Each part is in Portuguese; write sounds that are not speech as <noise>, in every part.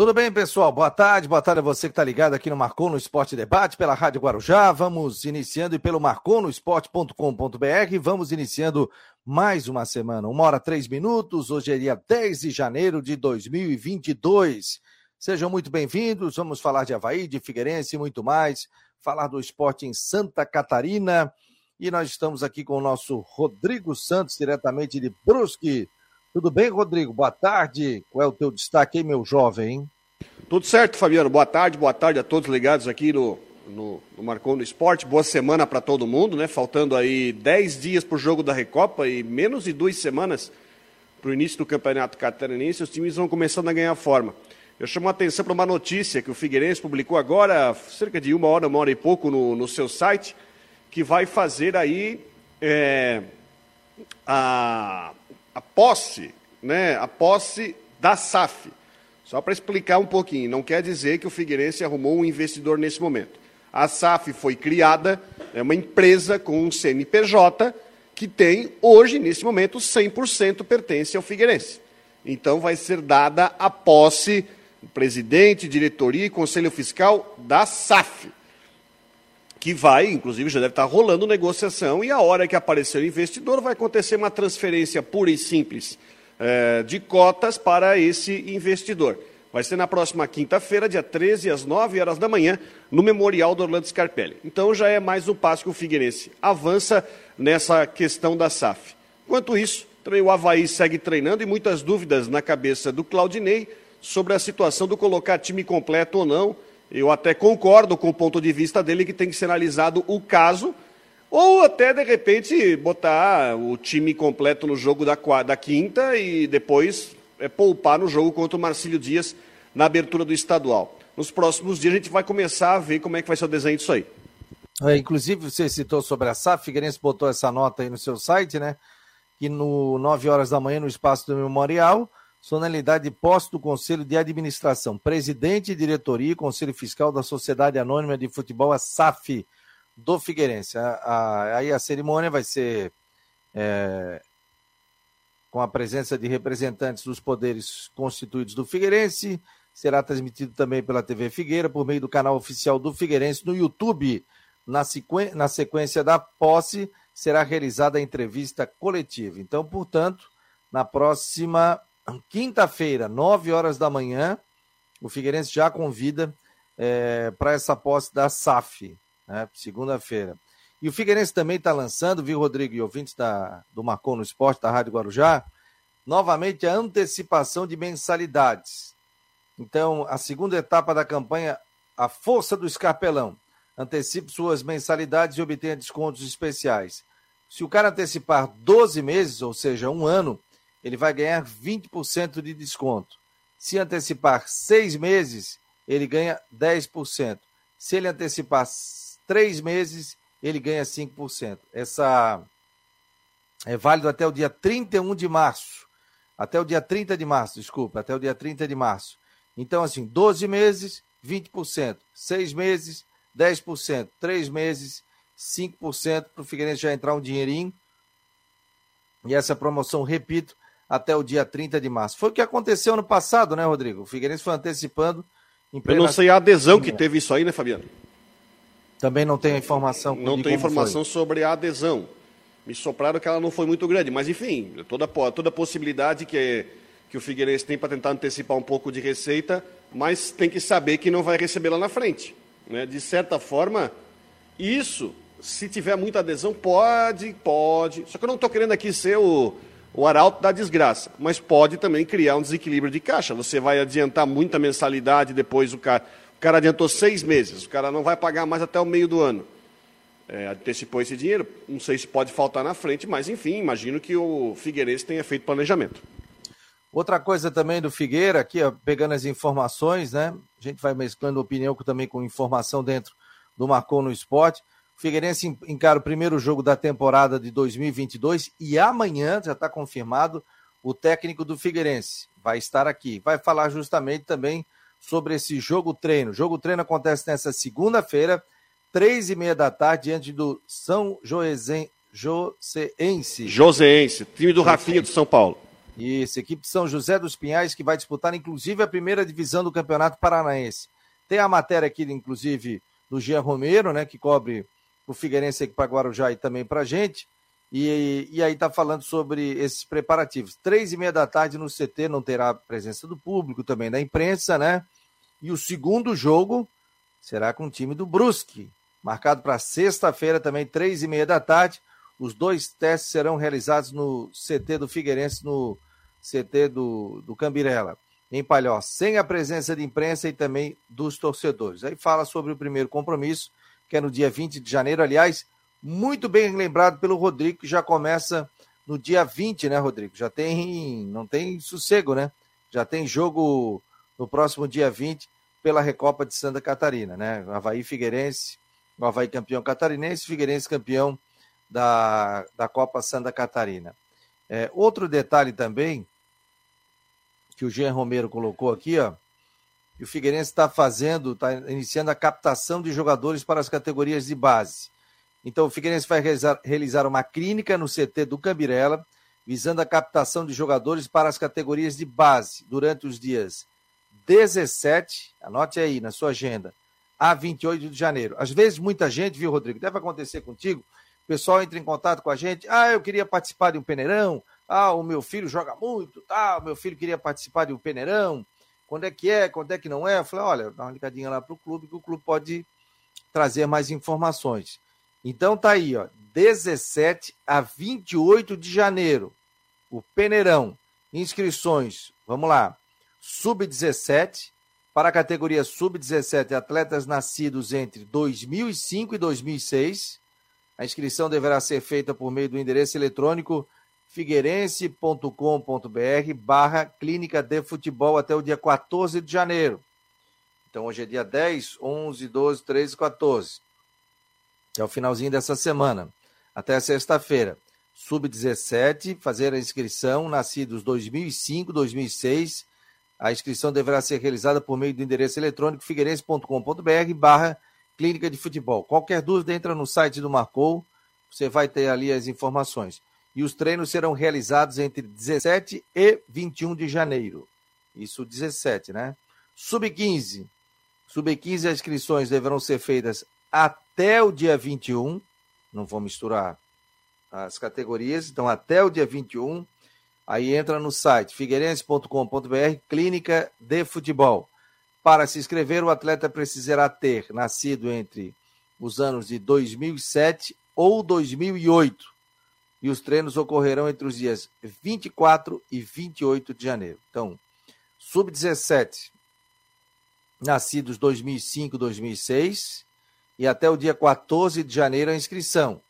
Tudo bem, pessoal? Boa tarde, boa tarde a você que está ligado aqui no Marcou no Esporte Debate, pela Rádio Guarujá. Vamos iniciando e pelo marconosport.com.br, vamos iniciando mais uma semana. Uma hora, três minutos, hoje é dia 10 de janeiro de 2022. Sejam muito bem-vindos, vamos falar de Havaí, de Figueirense e muito mais, falar do esporte em Santa Catarina. E nós estamos aqui com o nosso Rodrigo Santos, diretamente de Brusque. Tudo bem, Rodrigo? Boa tarde. Qual é o teu destaque aí, meu jovem? Tudo certo, Fabiano. Boa tarde, boa tarde a todos ligados aqui no, no, no Marcou no Esporte. Boa semana para todo mundo, né? Faltando aí 10 dias para o jogo da Recopa e menos de duas semanas para o início do Campeonato Catarinense. Os times vão começando a ganhar forma. Eu chamo a atenção para uma notícia que o Figueirense publicou agora, cerca de uma hora, uma hora e pouco, no, no seu site, que vai fazer aí é, a a posse, né, a posse da SAF. Só para explicar um pouquinho, não quer dizer que o Figueirense arrumou um investidor nesse momento. A SAF foi criada, é uma empresa com um CNPJ que tem, hoje, nesse momento, 100% pertence ao Figueirense. Então vai ser dada a posse, presidente, diretoria e conselho fiscal da SAF que vai, inclusive já deve estar rolando negociação, e a hora que aparecer o investidor vai acontecer uma transferência pura e simples é, de cotas para esse investidor. Vai ser na próxima quinta-feira, dia 13, às 9 horas da manhã, no Memorial do Orlando Scarpelli. Então já é mais um passo que o Figueirense avança nessa questão da SAF. Enquanto isso, também o Havaí segue treinando e muitas dúvidas na cabeça do Claudinei sobre a situação do colocar time completo ou não eu até concordo com o ponto de vista dele que tem que ser analisado o caso, ou até, de repente, botar o time completo no jogo da, da quinta e depois é, poupar no jogo contra o Marcílio Dias na abertura do estadual. Nos próximos dias a gente vai começar a ver como é que vai ser o desenho disso aí. É, inclusive, você citou sobre a SAF, Figueirense botou essa nota aí no seu site, né? Que no 9 horas da manhã, no espaço do Memorial, Sonalidade de posse do Conselho de Administração, presidente, diretoria e conselho fiscal da Sociedade Anônima de Futebol, a SAF, do Figueirense. A, a, aí a cerimônia vai ser é, com a presença de representantes dos poderes constituídos do Figueirense, será transmitido também pela TV Figueira, por meio do canal oficial do Figueirense no YouTube. Na, na sequência da posse, será realizada a entrevista coletiva. Então, portanto, na próxima quinta-feira, 9 horas da manhã, o Figueirense já convida é, para essa posse da SAF, né, segunda-feira. E o Figueirense também está lançando, viu, Rodrigo, e ouvintes da, do Marcou no Esporte, da Rádio Guarujá, novamente a antecipação de mensalidades. Então, a segunda etapa da campanha, a força do escarpelão. Antecipe suas mensalidades e obtenha descontos especiais. Se o cara antecipar 12 meses, ou seja, um ano, ele vai ganhar 20% de desconto. Se antecipar seis meses, ele ganha 10%. Se ele antecipar três meses, ele ganha 5%. Essa é válido até o dia 31 de março. Até o dia 30 de março, desculpa, até o dia 30 de março. Então, assim, 12 meses, 20%. Seis meses, 10%. Três meses, 5%. Para o Figueirense já entrar um dinheirinho. E essa promoção, repito, até o dia 30 de março. Foi o que aconteceu no passado, né, Rodrigo? O Figueirense foi antecipando. Eu não sei a adesão que teve isso aí, né, Fabiano? Também não tem informação. Não tem informação foi. sobre a adesão. Me sopraram que ela não foi muito grande, mas enfim, toda, toda possibilidade que, que o Figueirense tem para tentar antecipar um pouco de receita, mas tem que saber que não vai receber lá na frente. Né? De certa forma, isso, se tiver muita adesão, pode, pode. Só que eu não estou querendo aqui ser o, o arauto da desgraça, mas pode também criar um desequilíbrio de caixa. Você vai adiantar muita mensalidade, depois o cara, o cara adiantou seis meses, o cara não vai pagar mais até o meio do ano. É, antecipou esse dinheiro, não sei se pode faltar na frente, mas enfim, imagino que o Figueirense tenha feito planejamento. Outra coisa também do Figueira, aqui, ó, pegando as informações, né? A gente vai mesclando opinião também com informação dentro do Marcou no Esporte. Figueirense encara o primeiro jogo da temporada de 2022 e amanhã já está confirmado o técnico do Figueirense vai estar aqui. Vai falar justamente também sobre esse jogo treino. O jogo treino acontece nessa segunda-feira, três e meia da tarde, diante do São Joséense. Joséense, time do Rafinha do São Paulo. Isso, equipe de São José dos Pinhais que vai disputar inclusive a primeira divisão do Campeonato Paranaense. Tem a matéria aqui, inclusive, do Jean Romero, né, que cobre o Figueirense aqui para Guarujá e também para a gente. E, e aí está falando sobre esses preparativos. Três e meia da tarde no CT não terá presença do público, também da imprensa, né? E o segundo jogo será com o time do Brusque, marcado para sexta-feira também, três e meia da tarde. Os dois testes serão realizados no CT do Figueirense, no CT do, do Cambirela, em Palhó, sem a presença de imprensa e também dos torcedores. Aí fala sobre o primeiro compromisso, que é no dia 20 de janeiro. Aliás, muito bem lembrado pelo Rodrigo, que já começa no dia 20, né, Rodrigo? Já tem, não tem sossego, né? Já tem jogo no próximo dia 20 pela Recopa de Santa Catarina, né? Havaí Figueirense, o Havaí campeão catarinense, Figueirense campeão da, da Copa Santa Catarina. É, outro detalhe também, que o Jean Romero colocou aqui, ó, que o Figueirense está fazendo, está iniciando a captação de jogadores para as categorias de base. Então, o Figueirense vai realizar, realizar uma clínica no CT do Cambirela, visando a captação de jogadores para as categorias de base durante os dias 17, anote aí na sua agenda, a 28 de janeiro. Às vezes, muita gente, viu, Rodrigo? Deve acontecer contigo. O pessoal entra em contato com a gente. Ah, eu queria participar de um peneirão. Ah, o meu filho joga muito. Tá, o meu filho queria participar de um peneirão. Quando é que é? Quando é que não é? Eu falei, olha, dá uma ligadinha lá para o clube, que o clube pode trazer mais informações. Então tá aí, ó, 17 a 28 de janeiro, o Peneirão. Inscrições, vamos lá. Sub-17, para a categoria Sub-17, atletas nascidos entre 2005 e 2006. A inscrição deverá ser feita por meio do endereço eletrônico figueirense.com.br barra clínica de futebol até o dia 14 de janeiro. Então hoje é dia 10, 11, 12, 13, 14 que é o finalzinho dessa semana, até sexta-feira. Sub-17, fazer a inscrição, nascidos 2005, 2006. A inscrição deverá ser realizada por meio do endereço eletrônico figueirense.com.br barra clínica de futebol. Qualquer dúvida, entra no site do Marcou, você vai ter ali as informações. E os treinos serão realizados entre 17 e 21 de janeiro. Isso 17, né? Sub-15. Sub-15, as inscrições deverão ser feitas até o dia 21, não vou misturar as categorias, então até o dia 21, aí entra no site figueirense.com.br, clínica de futebol. Para se inscrever, o atleta precisará ter nascido entre os anos de 2007 ou 2008. E os treinos ocorrerão entre os dias 24 e 28 de janeiro. Então, sub-17, nascidos 2005, 2006, e até o dia 14 de janeiro a inscrição.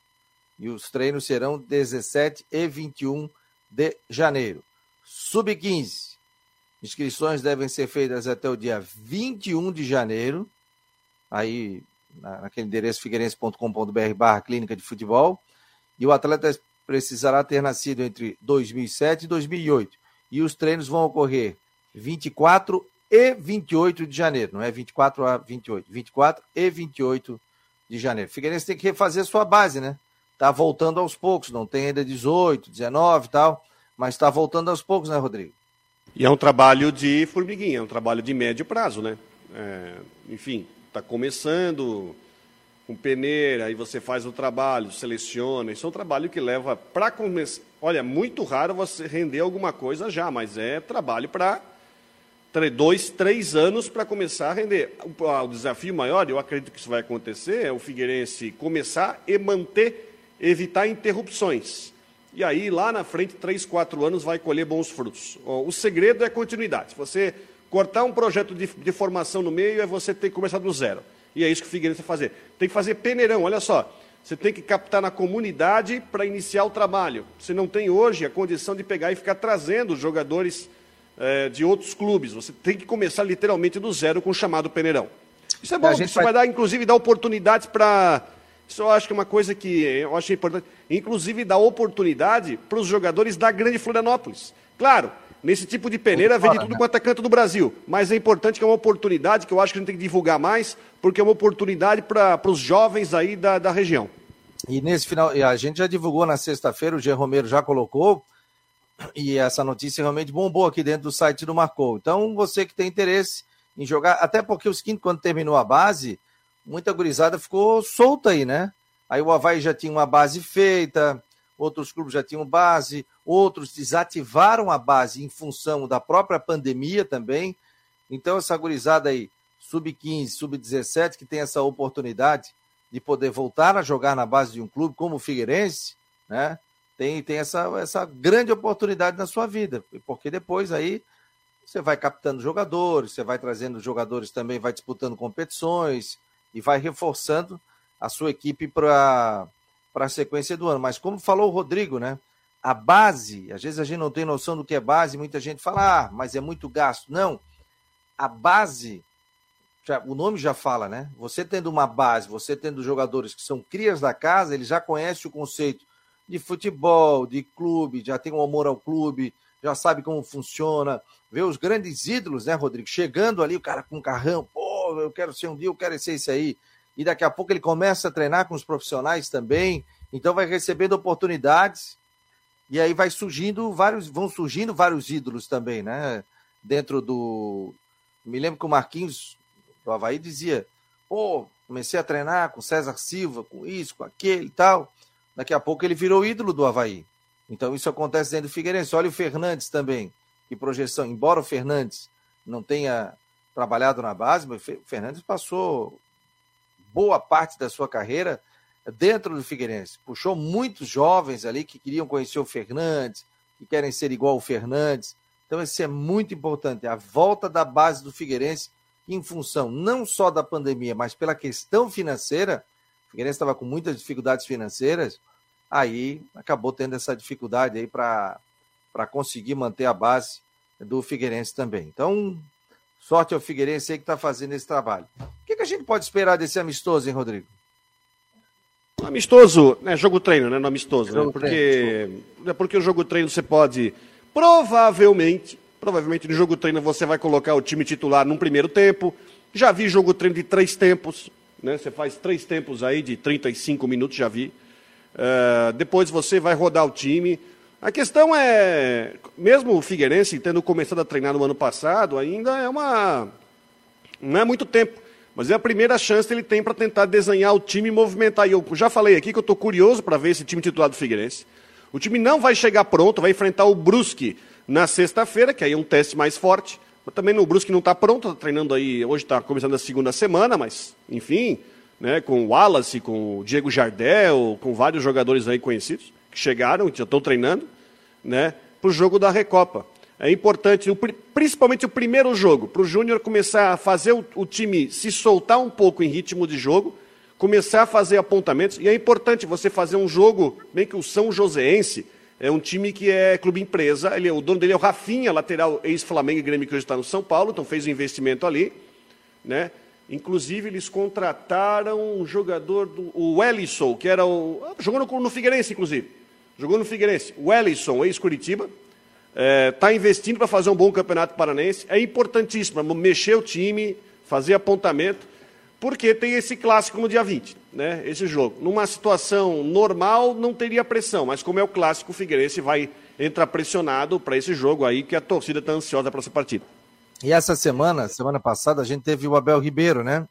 E os treinos serão 17 e 21 de janeiro. Sub-15. Inscrições devem ser feitas até o dia 21 de janeiro. Aí, naquele endereço figueirense.com.br barra clínica de futebol. E o atleta precisará ter nascido entre 2007 e 2008. E os treinos vão ocorrer 24 e 28 de janeiro, não é 24 a 28, 24 e 28 de janeiro. Figueirense tem que refazer sua base, né? Tá voltando aos poucos, não tem ainda 18, 19 e tal, mas está voltando aos poucos, né, Rodrigo? E é um trabalho de formiguinha, é um trabalho de médio prazo, né? É, enfim, está começando com peneira, aí você faz o trabalho, seleciona, isso é um trabalho que leva para começar. Olha, muito raro você render alguma coisa já, mas é trabalho para dois, três anos para começar a render. O, o, desafio maior, eu acredito que isso vai acontecer, é o Figueirense começar e manter, evitar interrupções. E aí, lá na frente, três, quatro anos, vai colher bons frutos. O segredo é continuidade. Se você cortar um projeto de, de formação no meio, é você ter que começar do zero. E é isso que o Figueirense vai fazer. Tem que fazer peneirão, olha só. Você tem que captar na comunidade para iniciar o trabalho. Você não tem hoje a condição de pegar e ficar trazendo jogadores é, de outros clubes. Você tem que começar literalmente do zero com o chamado peneirão. Isso é bom, isso vai... vai dar, inclusive, dar oportunidades para. Isso eu acho que é uma coisa que eu acho importante. Inclusive, dar oportunidade para os jogadores da Grande Florianópolis. Claro, nesse tipo de peneira vem de tudo quanto é canto do Brasil. Mas é importante que é uma oportunidade que eu acho que a gente tem que divulgar mais, porque é uma oportunidade para os jovens aí da, da região. E nesse final, a gente já divulgou na sexta-feira, o G. Romero já colocou E essa notícia realmente bombou aqui dentro do site do Marcou. Então, você que tem interesse em jogar, até porque os quintos, quando terminou a base, muita gurizada ficou solta aí, né? Aí o Havaí já tinha uma base feita, outros clubes já tinham base, outros desativaram a base em função da própria pandemia também. Então, essa gurizada aí, sub-15, sub-17, que tem essa oportunidade de poder voltar a jogar na base de um clube como o Figueirense, né? Tem, tem essa, essa grande oportunidade na sua vida, porque depois aí você vai captando jogadores, você vai trazendo jogadores também, vai disputando competições e vai reforçando a sua equipe para a sequência do ano. Mas como falou o Rodrigo, né? A base, às vezes a gente não tem noção do que é base, muita gente fala, ah, mas é muito gasto. Não. A base já, o nome já fala, né? Você tendo uma base, você tendo jogadores que são crias da casa, ele já conhece o conceito de futebol, de clube, já tem um amor ao clube, já sabe como funciona. Vê os grandes ídolos, né, Rodrigo? Chegando ali, o cara com um carrão, pô, eu quero ser um dia, eu quero ser esse aí. E daqui a pouco ele começa a treinar com os profissionais também, então vai recebendo oportunidades. E aí vai surgindo vários, vão surgindo vários ídolos também, né? Dentro do. Me lembro que o Marquinhos do Havaí dizia: pô, comecei a treinar com César Silva, com isso, com aquele e tal. Daqui a pouco ele virou ídolo do Havaí. Então isso acontece dentro do Figueirense. Olha o Fernandes também, que projeção, embora o Fernandes não tenha trabalhado na base, mas o Fernandes passou boa parte da sua carreira dentro do Figueirense. Puxou muitos jovens ali que queriam conhecer o Fernandes, que querem ser igual ao Fernandes. Então, isso é muito importante. A volta da base do Figueirense em função não só da pandemia, mas pela questão financeira, o Figueirense estava com muitas dificuldades financeiras, aí acabou tendo essa dificuldade aí para conseguir manter a base do Figueirense também. Então, sorte ao Figueirense aí que está fazendo esse trabalho. O que, que, a gente pode esperar desse amistoso, hein, Rodrigo? Amistoso, né? Jogo treino, né? No amistoso, né? Porque, é porque o jogo treino você pode provavelmente Provavelmente no jogo treino você vai colocar o time titular num primeiro tempo. Já vi jogo treino de três tempos, né? Você faz três tempos aí de 35 minutos, já vi. Uh, depois você vai rodar o time. A questão é, mesmo o Figueirense tendo começado a treinar no ano passado, ainda é uma. Não é muito tempo. Mas é a primeira chance que ele tem para tentar desenhar o time e movimentar. E eu já falei aqui que eu estou curioso para ver esse time titular do Figueirense. O time não vai chegar pronto, vai enfrentar o Brusque na sexta-feira, que aí é um teste mais forte. Também no Brusque não está pronto, está treinando aí, hoje está começando a segunda semana, mas, enfim, né, com o Wallace, com o Diego Jardel, com vários jogadores aí conhecidos, que chegaram, já estão treinando, né, para o jogo da Recopa. É importante, principalmente o primeiro jogo, para o Júnior começar a fazer o, o time se soltar um pouco em ritmo de jogo, começar a fazer apontamentos, e é importante você fazer um jogo, bem que o São Joséense, é um time que é clube empresa. Ele, o dono dele é o Rafinha, lateral ex-Flamengo e Grêmio, que hoje está no São Paulo, então fez um investimento ali. Né? Inclusive, eles contrataram um jogador, do, o Ellison, que era o. Jogou no, no Figueirense, inclusive. Jogou no Figueirense. O Ellison, ex-Curitiba. Está é, tá investindo para fazer um bom campeonato paranense. É importantíssimo mexer o time, fazer apontamento porque tem esse clássico no dia 20, né? Esse jogo. Numa situação normal não teria pressão, mas como é o clássico, o Figueirense vai entrar pressionado para esse jogo aí que a torcida está ansiosa para essa partida. E essa semana, semana passada, a gente teve o Abel Ribeiro, né?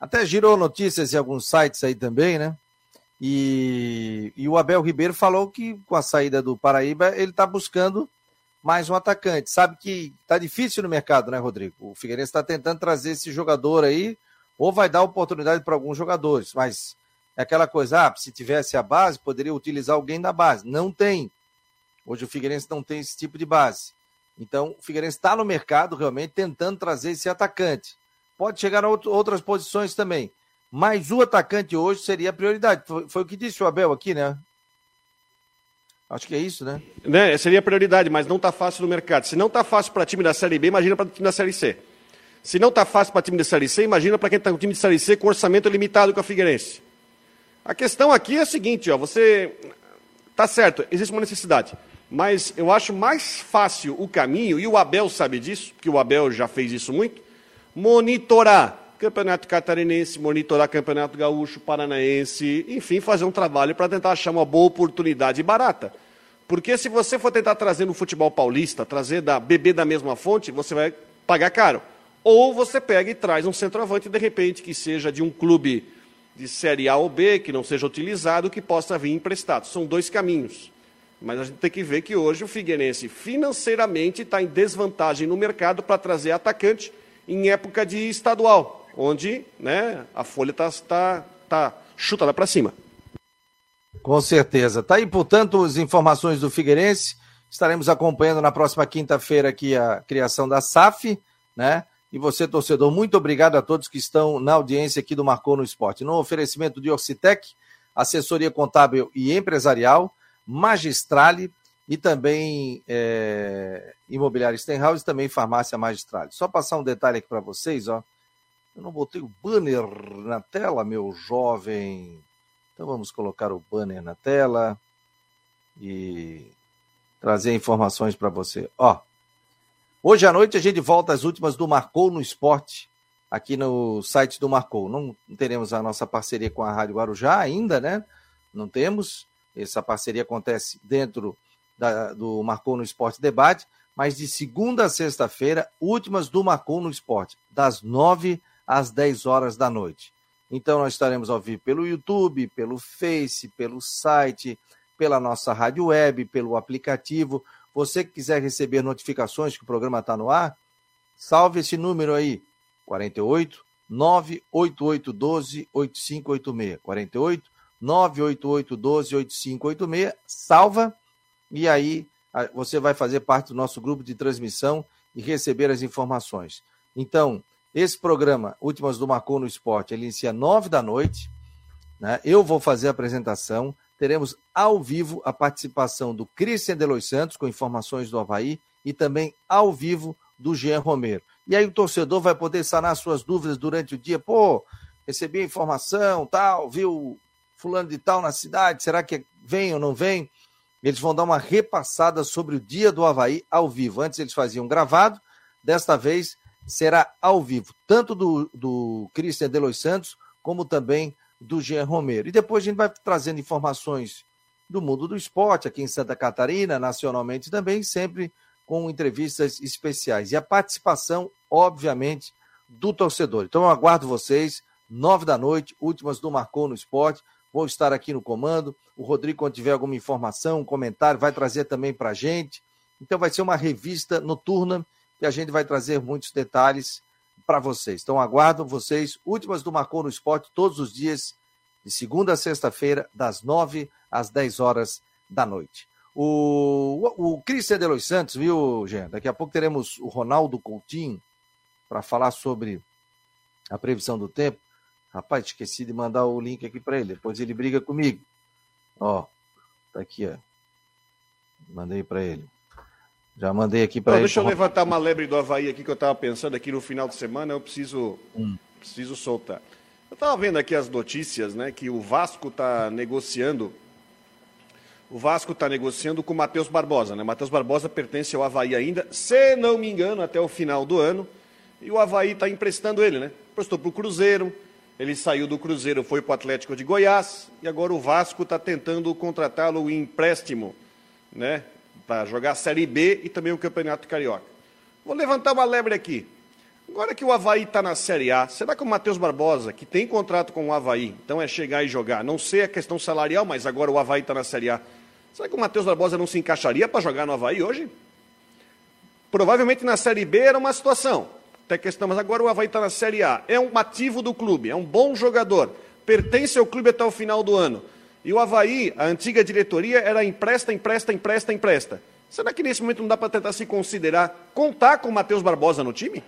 Até girou notícias em alguns sites aí também, né? E, e o Abel Ribeiro falou que com a saída do Paraíba ele está buscando mais um atacante. Sabe que está difícil no mercado, né, Rodrigo? O Figueirense está tentando trazer esse jogador aí ou vai dar oportunidade para alguns jogadores, mas é aquela coisa, ah, se tivesse a base, poderia utilizar alguém da base. Não tem. Hoje o Figueirense não tem esse tipo de base. Então, o Figueirense está no mercado realmente tentando trazer esse atacante. Pode chegar a outras posições também. Mas o atacante hoje seria a prioridade. Foi, foi o que disse o Abel aqui, né? Acho que é isso, né? né? Seria a prioridade, mas não está fácil no mercado. Se não está fácil para time da Série B, imagina para time da Série C. Se não está fácil para time de Série C, imagina para quem está no time de Série C com orçamento limitado com a Figueirense. A questão aqui é a seguinte, ó, você está certo, existe uma necessidade, mas eu acho mais fácil o caminho, e o Abel sabe disso, porque o Abel já fez isso muito, monitorar Campeonato Catarinense, monitorar Campeonato Gaúcho, Paranaense, enfim, fazer um trabalho para tentar achar uma boa oportunidade barata. Porque se você for tentar trazer no futebol paulista, trazer da beber da mesma fonte, você vai pagar caro. Ou você pega e traz um centroavante, de repente, que seja de um clube de Série A ou B, que não seja utilizado, que possa vir emprestado. São dois caminhos. Mas a gente tem que ver que hoje o Figueirense financeiramente está em desvantagem no mercado para trazer atacante em época de estadual, onde né, a folha está tá, tá chutada para cima. Com certeza. Tá aí, portanto, as informações do Figueirense. Estaremos acompanhando na próxima quinta-feira aqui a criação da SAF, né? E você, torcedor, muito obrigado a todos que estão na audiência aqui do Marcou no Esporte. No oferecimento de Orcitec, assessoria contábil e empresarial, Magistrale e também é, Imobiliário Stenhouse e também Farmácia Magistrale. Só passar um detalhe aqui para vocês, ó. Eu não botei o banner na tela, meu jovem. Então vamos colocar o banner na tela e trazer informações para você. Ó, hoje à noite a gente volta às últimas do Marcou no Esporte, aqui no site do Marcou. Não teremos a nossa parceria com a Rádio Guarujá ainda, né? Não temos. Essa parceria acontece dentro da, do Marcou no Esporte Debate, mas de segunda a sexta-feira, últimas do Marcou no Esporte, das nove dez horas da noite. Então nós estaremos ao vivo pelo YouTube, pelo Face, pelo site, pela nossa rádio web, pelo aplicativo. Você que quiser receber notificações que o programa está no ar, salve esse número aí, 48 98812 8586. 48 98812 8586. Salva e aí você vai fazer parte do nosso grupo de transmissão e receber as informações. Então, esse programa, Últimas do Marcou no Esporte, ele inicia nove da noite. Né? Eu vou fazer a apresentação. Teremos ao vivo a participação do Christian Delois Santos, com informações do Havaí, e também ao vivo do Jean Romero. E aí o torcedor vai poder sanar suas dúvidas durante o dia. Pô, recebi a informação, tal, viu fulano de tal na cidade, será que vem ou não vem? Eles vão dar uma repassada sobre o dia do Havaí ao vivo. Antes eles faziam gravado, desta vez será ao vivo, tanto do, do Christian Delois Santos, como também do Jean Romero. E depois a gente vai trazendo informações do mundo do esporte, aqui em Santa Catarina, nacionalmente também, sempre com entrevistas especiais. E a participação, obviamente, do torcedor. Então eu aguardo vocês, nove da noite, últimas do Marcou no Esporte. Vou estar aqui no comando. O Rodrigo, quando tiver alguma informação, um comentário, vai trazer também para a gente. Então vai ser uma revista noturna e a gente vai trazer muitos detalhes para vocês. Então aguardo vocês, últimas do Marcou no Esporte, todos os dias, de segunda a sexta-feira, das nove às dez horas da noite. O, o, o Cristian Delois Santos, viu, Jean? Daqui a pouco teremos o Ronaldo Coutinho para falar sobre a previsão do tempo. Rapaz, esqueci de mandar o link aqui para ele, depois ele briga comigo. Ó, tá aqui, ó. Mandei para ele. Já mandei aqui para ele. Deixa eu levantar uma lebre do Havaí aqui que eu estava pensando aqui no final de semana, eu preciso, hum. preciso soltar. Eu estava vendo aqui as notícias, né, que o Vasco está negociando. O Vasco está negociando com o Matheus Barbosa, né? Matheus Barbosa pertence ao Havaí ainda, se não me engano, até o final do ano. E o Havaí está emprestando ele, né? Prestou para o Cruzeiro, ele saiu do Cruzeiro, foi para o Atlético de Goiás, e agora o Vasco está tentando contratá-lo em empréstimo, né? Para jogar a Série B e também o Campeonato Carioca. Vou levantar uma lebre aqui. Agora que o Havaí está na Série A, será que o Matheus Barbosa, que tem contrato com o Havaí, então é chegar e jogar, não sei a questão salarial, mas agora o Havaí está na Série A, será que o Matheus Barbosa não se encaixaria para jogar no Havaí hoje? Provavelmente na Série B era uma situação, até questão, mas agora o Havaí está na Série A, é um ativo do clube, é um bom jogador, pertence ao clube até o final do ano. E o Havaí, a antiga diretoria, era empresta, empresta, empresta, empresta. Será que nesse momento não dá para tentar se considerar contar com o Matheus Barbosa no time?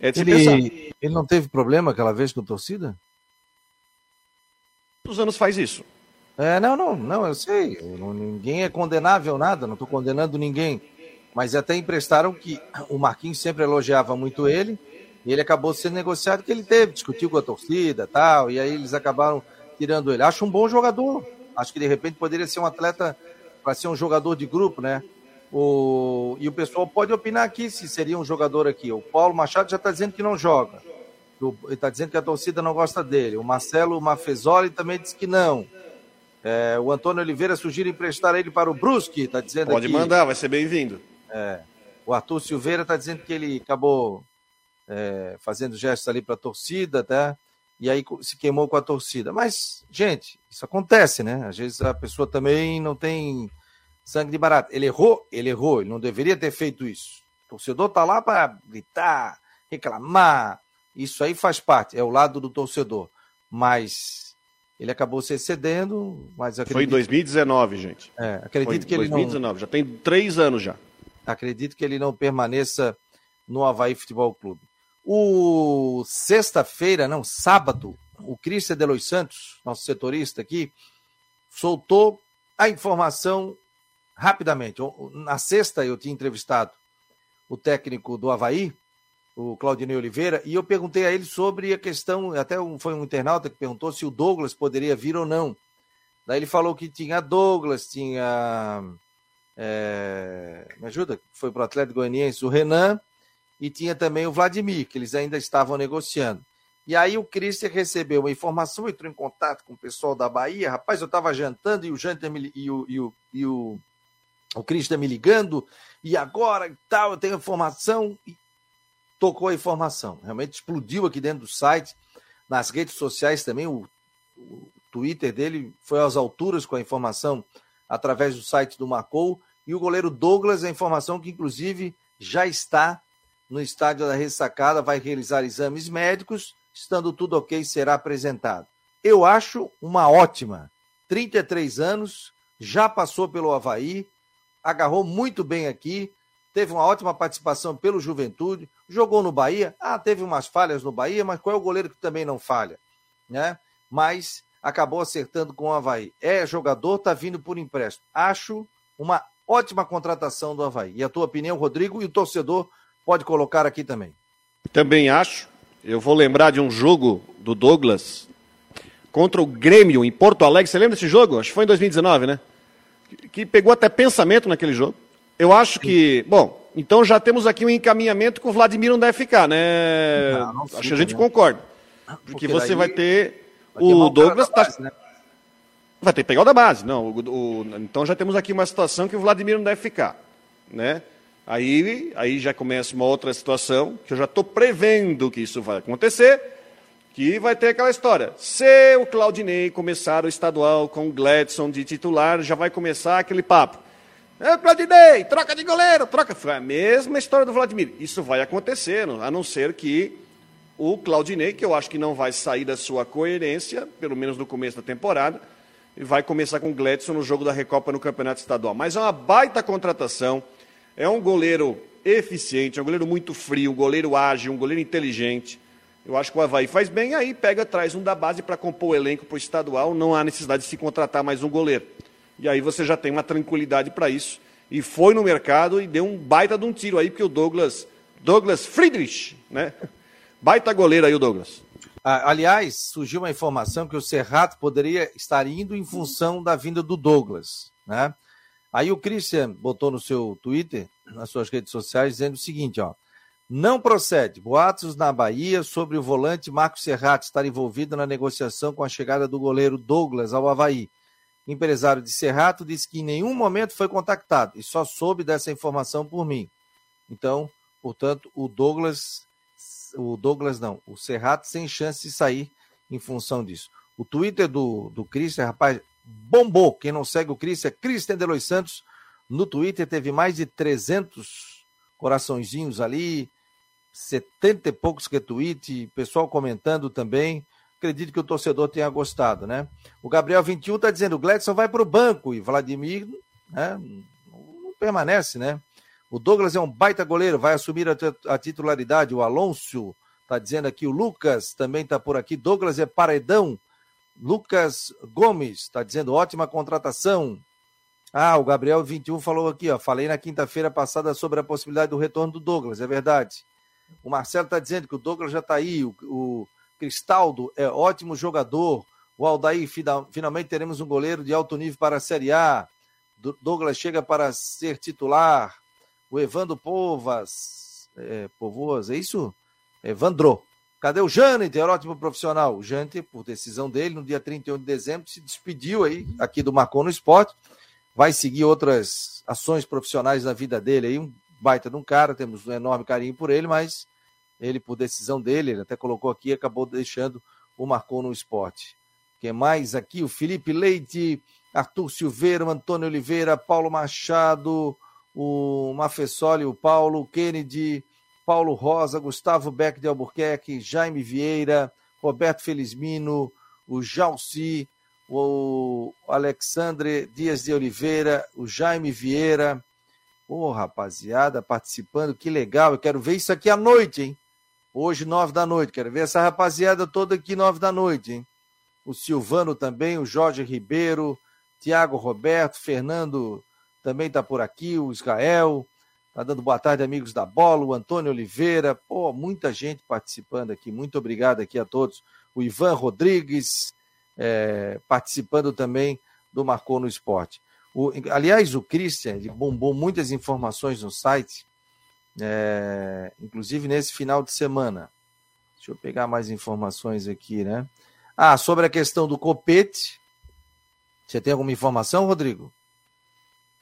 É de ele, ele não teve problema aquela vez com a torcida? Quantos anos faz isso? É, não, não, não, eu sei. não, ninguém é condenável nada, não estou condenando ninguém. Mas até emprestaram que o Marquinhos sempre elogiava muito ele, e ele acabou sendo negociado que ele teve, discutiu com a torcida tal, e aí eles acabaram tirando ele. Acho um bom jogador. Acho que de repente poderia ser um atleta para ser um jogador de grupo, né? O... E o pessoal pode opinar aqui se seria um jogador aqui. O Paulo Machado já está dizendo que não joga. Ele está dizendo que a torcida não gosta dele. O Marcelo Mafezoli também diz que não. É, o Antônio Oliveira sugere emprestar ele para o Brusque, está dizendo Pode aqui. mandar, vai ser bem-vindo. É, o Arthur Silveira está dizendo que ele acabou é, fazendo gestos ali para a torcida, tá? E aí se queimou com a torcida. Mas, gente, isso acontece, né? Às vezes a pessoa também não tem sangue de barato. Ele errou, ele errou, ele não deveria ter feito isso. O torcedor tá lá para gritar, reclamar. Isso aí faz parte, é o lado do torcedor. Mas ele acabou se excedendo, mas acredito... Foi em 2019, gente. É, acredito Foi que 2019, ele não... já tem três anos já. Acredito que ele não permaneça no Havaí Futebol Clube. O sexta-feira, não, sábado, o Cristian Delois Santos, nosso setorista aqui, soltou a informação rapidamente. Na sexta eu tinha entrevistado o técnico do Havaí, o Claudinei Oliveira, e eu perguntei a ele sobre a questão, até foi um internauta que perguntou se o Douglas poderia vir ou não. Daí ele falou que tinha Douglas, tinha. É, me ajuda? Foi para o Atlético Goianiense o Renan e tinha também o Vladimir, que eles ainda estavam negociando. E aí o Christian recebeu uma informação, entrou em contato com o pessoal da Bahia. Rapaz, eu estava jantando e o Janter me, e o, e o, e o, o Christian me ligando, e agora e tal, eu tenho informação. E tocou a informação. Realmente explodiu aqui dentro do site, nas redes sociais também. O, o Twitter dele foi às alturas com a informação através do site do Marcou. E o goleiro Douglas, a informação que inclusive já está no estádio da ressacada, vai realizar exames médicos, estando tudo ok, será apresentado. Eu acho uma ótima. 33 anos, já passou pelo Havaí, agarrou muito bem aqui, teve uma ótima participação pelo Juventude, jogou no Bahia, ah, teve umas falhas no Bahia, mas qual é o goleiro que também não falha? Né? Mas acabou acertando com o Havaí. É jogador, tá vindo por empréstimo. Acho uma ótima contratação do Havaí. E a tua opinião, Rodrigo, e o torcedor pode colocar aqui também. Também acho. Eu vou lembrar de um jogo do Douglas contra o Grêmio em Porto Alegre. Você lembra desse jogo? Acho que foi em 2019, né? Que pegou até pensamento naquele jogo. Eu acho que, bom, então já temos aqui um encaminhamento que o Vladimir não deve ficar, né? Não, não fica, acho que a gente né? concorda. Porque, Porque você vai ter vai o Douglas tá... base, né? vai ter que pegar o da base, não. O, o, então já temos aqui uma situação que o Vladimir não deve ficar, né? Aí, aí já começa uma outra situação, que eu já estou prevendo que isso vai acontecer, que vai ter aquela história. Se o Claudinei começar o estadual com o Gladson de titular, já vai começar aquele papo. É, Claudinei, troca de goleiro, troca. Foi a mesma história do Vladimir. Isso vai acontecer, a não ser que o Claudinei, que eu acho que não vai sair da sua coerência, pelo menos no começo da temporada, e vai começar com o Gladson no jogo da Recopa no Campeonato Estadual. Mas é uma baita contratação. É um goleiro eficiente, é um goleiro muito frio, um goleiro ágil, um goleiro inteligente. Eu acho que o Havaí faz bem, aí pega, traz um da base para compor o elenco para o estadual, não há necessidade de se contratar mais um goleiro. E aí você já tem uma tranquilidade para isso. E foi no mercado e deu um baita de um tiro aí, porque o Douglas, Douglas Friedrich, né? Baita goleiro aí o Douglas. Aliás, surgiu uma informação que o Serrato poderia estar indo em função da vinda do Douglas, né? Aí o Christian botou no seu Twitter, nas suas redes sociais, dizendo o seguinte, ó. Não procede. Boatos na Bahia sobre o volante Marcos Serrato estar envolvido na negociação com a chegada do goleiro Douglas ao Havaí. Empresário de Serrato disse que em nenhum momento foi contactado e só soube dessa informação por mim. Então, portanto, o Douglas, o Douglas não, o Serrato sem chance de sair em função disso. O Twitter do, do Christian, rapaz, bombou. Quem não segue o Cris é Cristian Delois Santos. No Twitter teve mais de 300 coraçõezinhos ali, 70 e poucos retweets, pessoal comentando também. Acredito que o torcedor tenha gostado, né? O Gabriel 21 está dizendo: o Gladson vai para o banco e Vladimir né, não permanece, né? O Douglas é um baita goleiro, vai assumir a, a titularidade. O Alonso está dizendo aqui, o Lucas também está por aqui. Douglas é paredão Lucas Gomes está dizendo ótima contratação. Ah, o Gabriel 21 falou aqui, ó. Falei na quinta-feira passada sobre a possibilidade do retorno do Douglas, é verdade. O Marcelo está dizendo que o Douglas já está aí. O, o, Cristaldo é ótimo jogador. O Aldair, finalmente teremos um goleiro de alto nível para a Série A. Douglas chega para ser titular. O Evandro Povas, é, Povoas, é isso? Evandro. Cadê o Jâniter, ótimo profissional? O Jâniter, por decisão dele, no dia 31 de dezembro, se despediu aí aqui do Marcon no Esporte. Vai seguir outras ações profissionais na vida dele aí. Um baita de um cara, temos um enorme carinho por ele, mas ele, por decisão dele, ele até colocou aqui, acabou deixando o Marcon no Esporte. Quem mais aqui? O Felipe Leite, Arthur Silveira, Antônio Oliveira, Paulo Machado, o Mafessoli, o Paulo Kennedy, Paulo Rosa, Gustavo Beck de Albuquerque, Jaime Vieira, Roberto Felizmino, o Jalci, o Alexandre Dias de Oliveira, o Jaime Vieira. Ô, oh, rapaziada, participando, que legal. Eu quero ver isso aqui à noite, hein? Hoje, nove da noite. Quero ver essa rapaziada toda aqui, nove da noite, hein? O Silvano também, o Jorge Ribeiro, Tiago Roberto, Fernando também está por aqui, o Israel, Tá dando boa tarde, amigos da bola, o Antônio Oliveira, pô, muita gente participando aqui, muito obrigado aqui a todos. O Ivan Rodrigues é, participando também do Marcou no Esporte. O, aliás, o Christian, ele bombou muitas informações no site, é, inclusive nesse final de semana. Deixa eu pegar mais informações aqui, né? Ah, sobre a questão do copete. Você tem alguma informação, Rodrigo?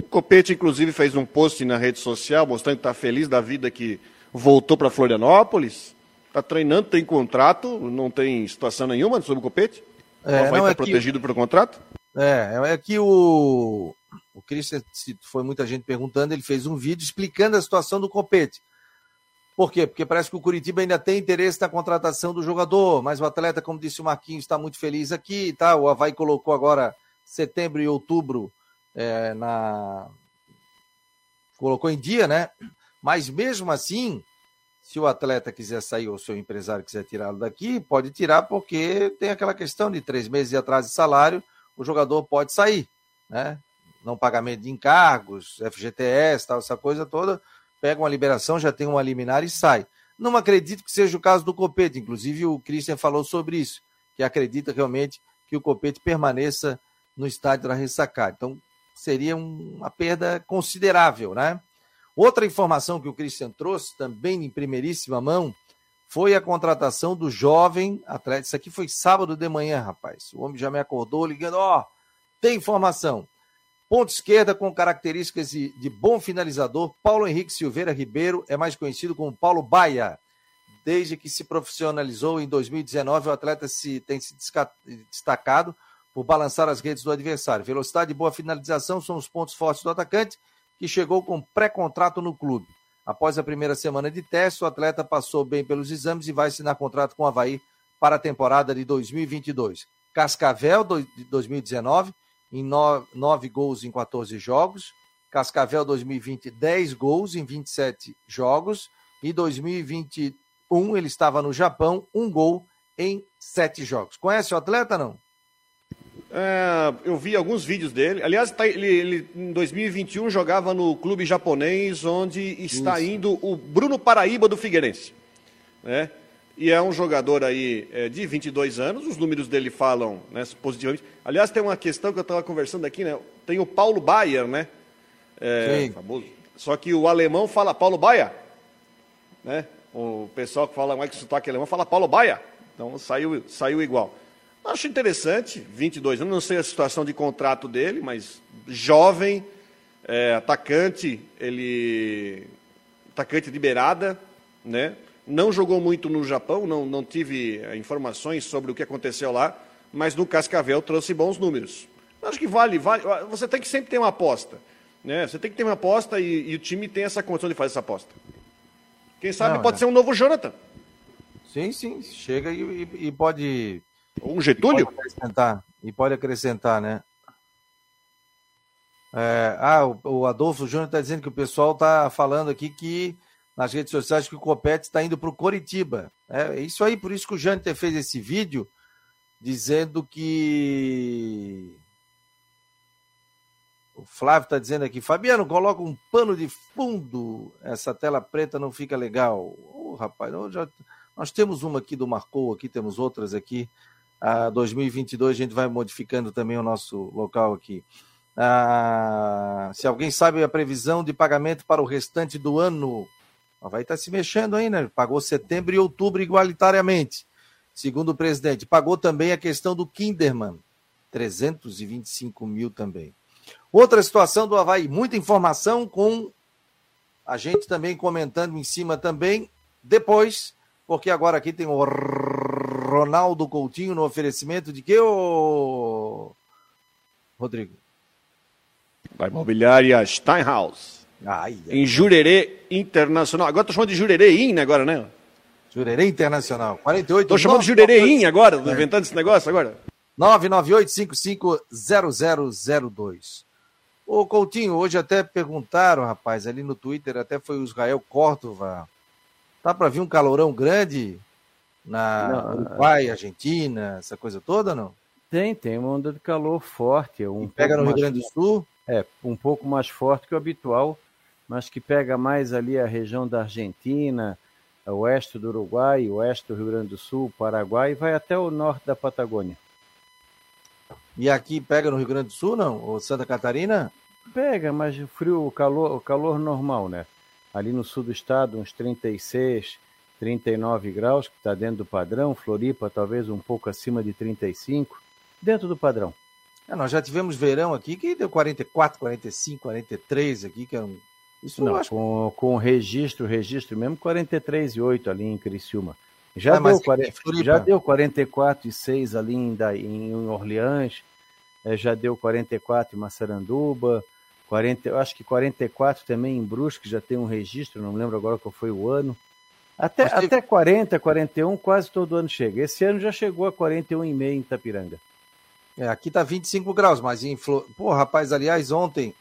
O Copete, inclusive, fez um post na rede social mostrando que está feliz da vida que voltou para Florianópolis. Está treinando, tem contrato, não tem situação nenhuma sobre o Copete. É, vai estar é protegido que... pelo contrato? É, é que o, o Christian, foi muita gente perguntando, ele fez um vídeo explicando a situação do Copete. Por quê? Porque parece que o Curitiba ainda tem interesse na contratação do jogador, mas o atleta, como disse o Marquinhos, está muito feliz aqui, tá? O Havaí colocou agora setembro e outubro é, na colocou em dia, né? Mas mesmo assim, se o atleta quiser sair ou o seu empresário quiser tirá-lo daqui, pode tirar porque tem aquela questão de três meses de atraso de salário, o jogador pode sair, né? Não pagamento de encargos, FGTS, tal, essa coisa toda, pega uma liberação, já tem uma liminar e sai. Não acredito que seja o caso do Copete, inclusive o Christian falou sobre isso, que acredita realmente que o Copete permaneça no estádio da Ressacada. Então, seria uma perda considerável, né? Outra informação que o Christian trouxe, também em primeiríssima mão, foi a contratação do jovem atleta. Isso aqui foi sábado de manhã, rapaz. O homem já me acordou ligando, ó, oh, tem informação. Ponto esquerda com características de, de, bom finalizador, Paulo Henrique Silveira Ribeiro é mais conhecido como Paulo Baia. Desde que se profissionalizou em 2019, o atleta se, tem se destacado por balançar as redes do adversário. Velocidade e boa finalização são os pontos fortes do atacante, que chegou com pré-contrato no clube. Após a primeira semana de teste, o atleta passou bem pelos exames e vai assinar contrato com o Havaí para a temporada de 2022. Cascavel, de 2019, em 9 gols em 14 jogos. Cascavel 2020, 10 gols em 27 jogos. E 2021, ele estava no Japão, um gol em 7 jogos. Conhece o atleta, não? É, eu vi alguns vídeos dele. Aliás, tá, ele, ele, em 2021 jogava no clube japonês, onde está Isso. indo o Bruno Paraíba do Figueirense. Né? E é um jogador aí é, de 22 anos, os números dele falam né, positivamente. Aliás, tem uma questão que eu estava conversando aqui, né? Tem o Paulo Bayer, né? É, famoso. Só que o alemão fala Paulo Baia. Né? O pessoal que fala mais que sotaque alemão fala Paulo Baia. Então saiu, saiu igual. Acho interessante, 22 anos, não sei a situação de contrato dele, mas jovem, é, atacante, ele atacante de beirada, né? Não jogou muito no Japão, não, não tive é, informações sobre o que aconteceu lá, mas no Cascavel trouxe bons números. Acho que vale, vale. Você tem que sempre ter uma aposta, né? Você tem que ter uma aposta e, e o time tem essa condição de fazer essa aposta. Quem sabe não, pode ser um novo Jonathan. Sim, sim, chega e, e pode um Getúlio? E pode acrescentar, e pode acrescentar né? É, ah, o, Adolfo Júnior está dizendo que o pessoal está falando aqui que nas redes sociais que o Copete está indo para o Coritiba. É, é isso aí, por isso que o Jâniter fez esse vídeo dizendo que. O Flávio está dizendo aqui, Fabiano, coloca um pano de fundo, essa tela preta não fica legal. Ô, oh, rapaz, já... nós temos uma aqui do Marcou, aqui temos outras aqui a 2022 a gente vai modificando também o nosso local aqui. Ah, se alguém sabe a previsão de pagamento para o restante do ano, vai estar tá se mexendo aí, né? Pagou setembro e outubro igualitariamente. Segundo o presidente, pagou também a questão do Kinderman, 325 mil também. Outra situação do Havaí, muita informação com a gente também comentando em cima também. Depois, porque agora aqui tem o Ronaldo Coutinho no oferecimento de que, ô Rodrigo? Da imobiliária Steinhaus. Ai, ai, em Jurerê Internacional. Agora tô chamando de Jurerê In, agora, né? Jurerê Internacional. 48. Tô chamando de Jurerê In agora, tô inventando esse negócio agora. 998-550002. Ô Coutinho, hoje até perguntaram, rapaz, ali no Twitter, até foi o Israel Córdova. Tá para vir um calorão grande na não, Uruguai, Argentina, essa coisa toda, não? Tem, tem uma onda de calor forte. Um pega no Rio Grande do Sul? É, um pouco mais forte que o habitual, mas que pega mais ali a região da Argentina, oeste do Uruguai, oeste do Rio Grande do Sul, Paraguai e vai até o norte da Patagônia. E aqui pega no Rio Grande do Sul, não? Ou Santa Catarina? Pega, mas o frio, o calor, o calor normal, né? Ali no sul do estado, uns 36, 39 graus, que está dentro do padrão. Floripa, talvez um pouco acima de 35, dentro do padrão. É, nós já tivemos verão aqui que deu 44, 45, 43 aqui, que é um. Isso não, acho... com, com registro, registro mesmo, 43,8 ali em Criciúma. Já, ah, deu, 40, já deu 44,6 ali em, em Orleans, é, já deu 44 em Massaranduba, 40, eu acho que 44 também em Brusque, já tem um registro, não lembro agora qual foi o ano. Até, teve... até 40, 41, quase todo ano chega. Esse ano já chegou a 41,5 em Itapiranga. É, aqui tá 25 graus, mas em Flor... Pô, rapaz, aliás, ontem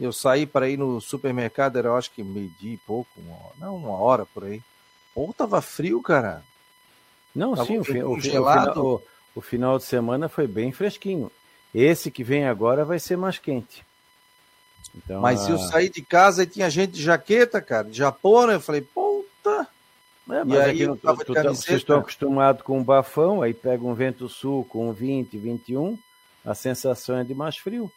eu saí para ir no supermercado, era eu acho que meio-dia e pouco, uma hora, não, uma hora por aí. Pô, tava frio, cara. Não, tava sim, o, fi... o, final, o, o final de semana foi bem fresquinho. Esse que vem agora vai ser mais quente. Então, Mas a... eu saí de casa e tinha gente de jaqueta, cara, de Japão, né? Eu falei, puta. É, mas e aí tava tu, tu, tá, vocês estão acostumados com um bafão, aí pega um vento sul com 20, 21, a sensação é de mais frio.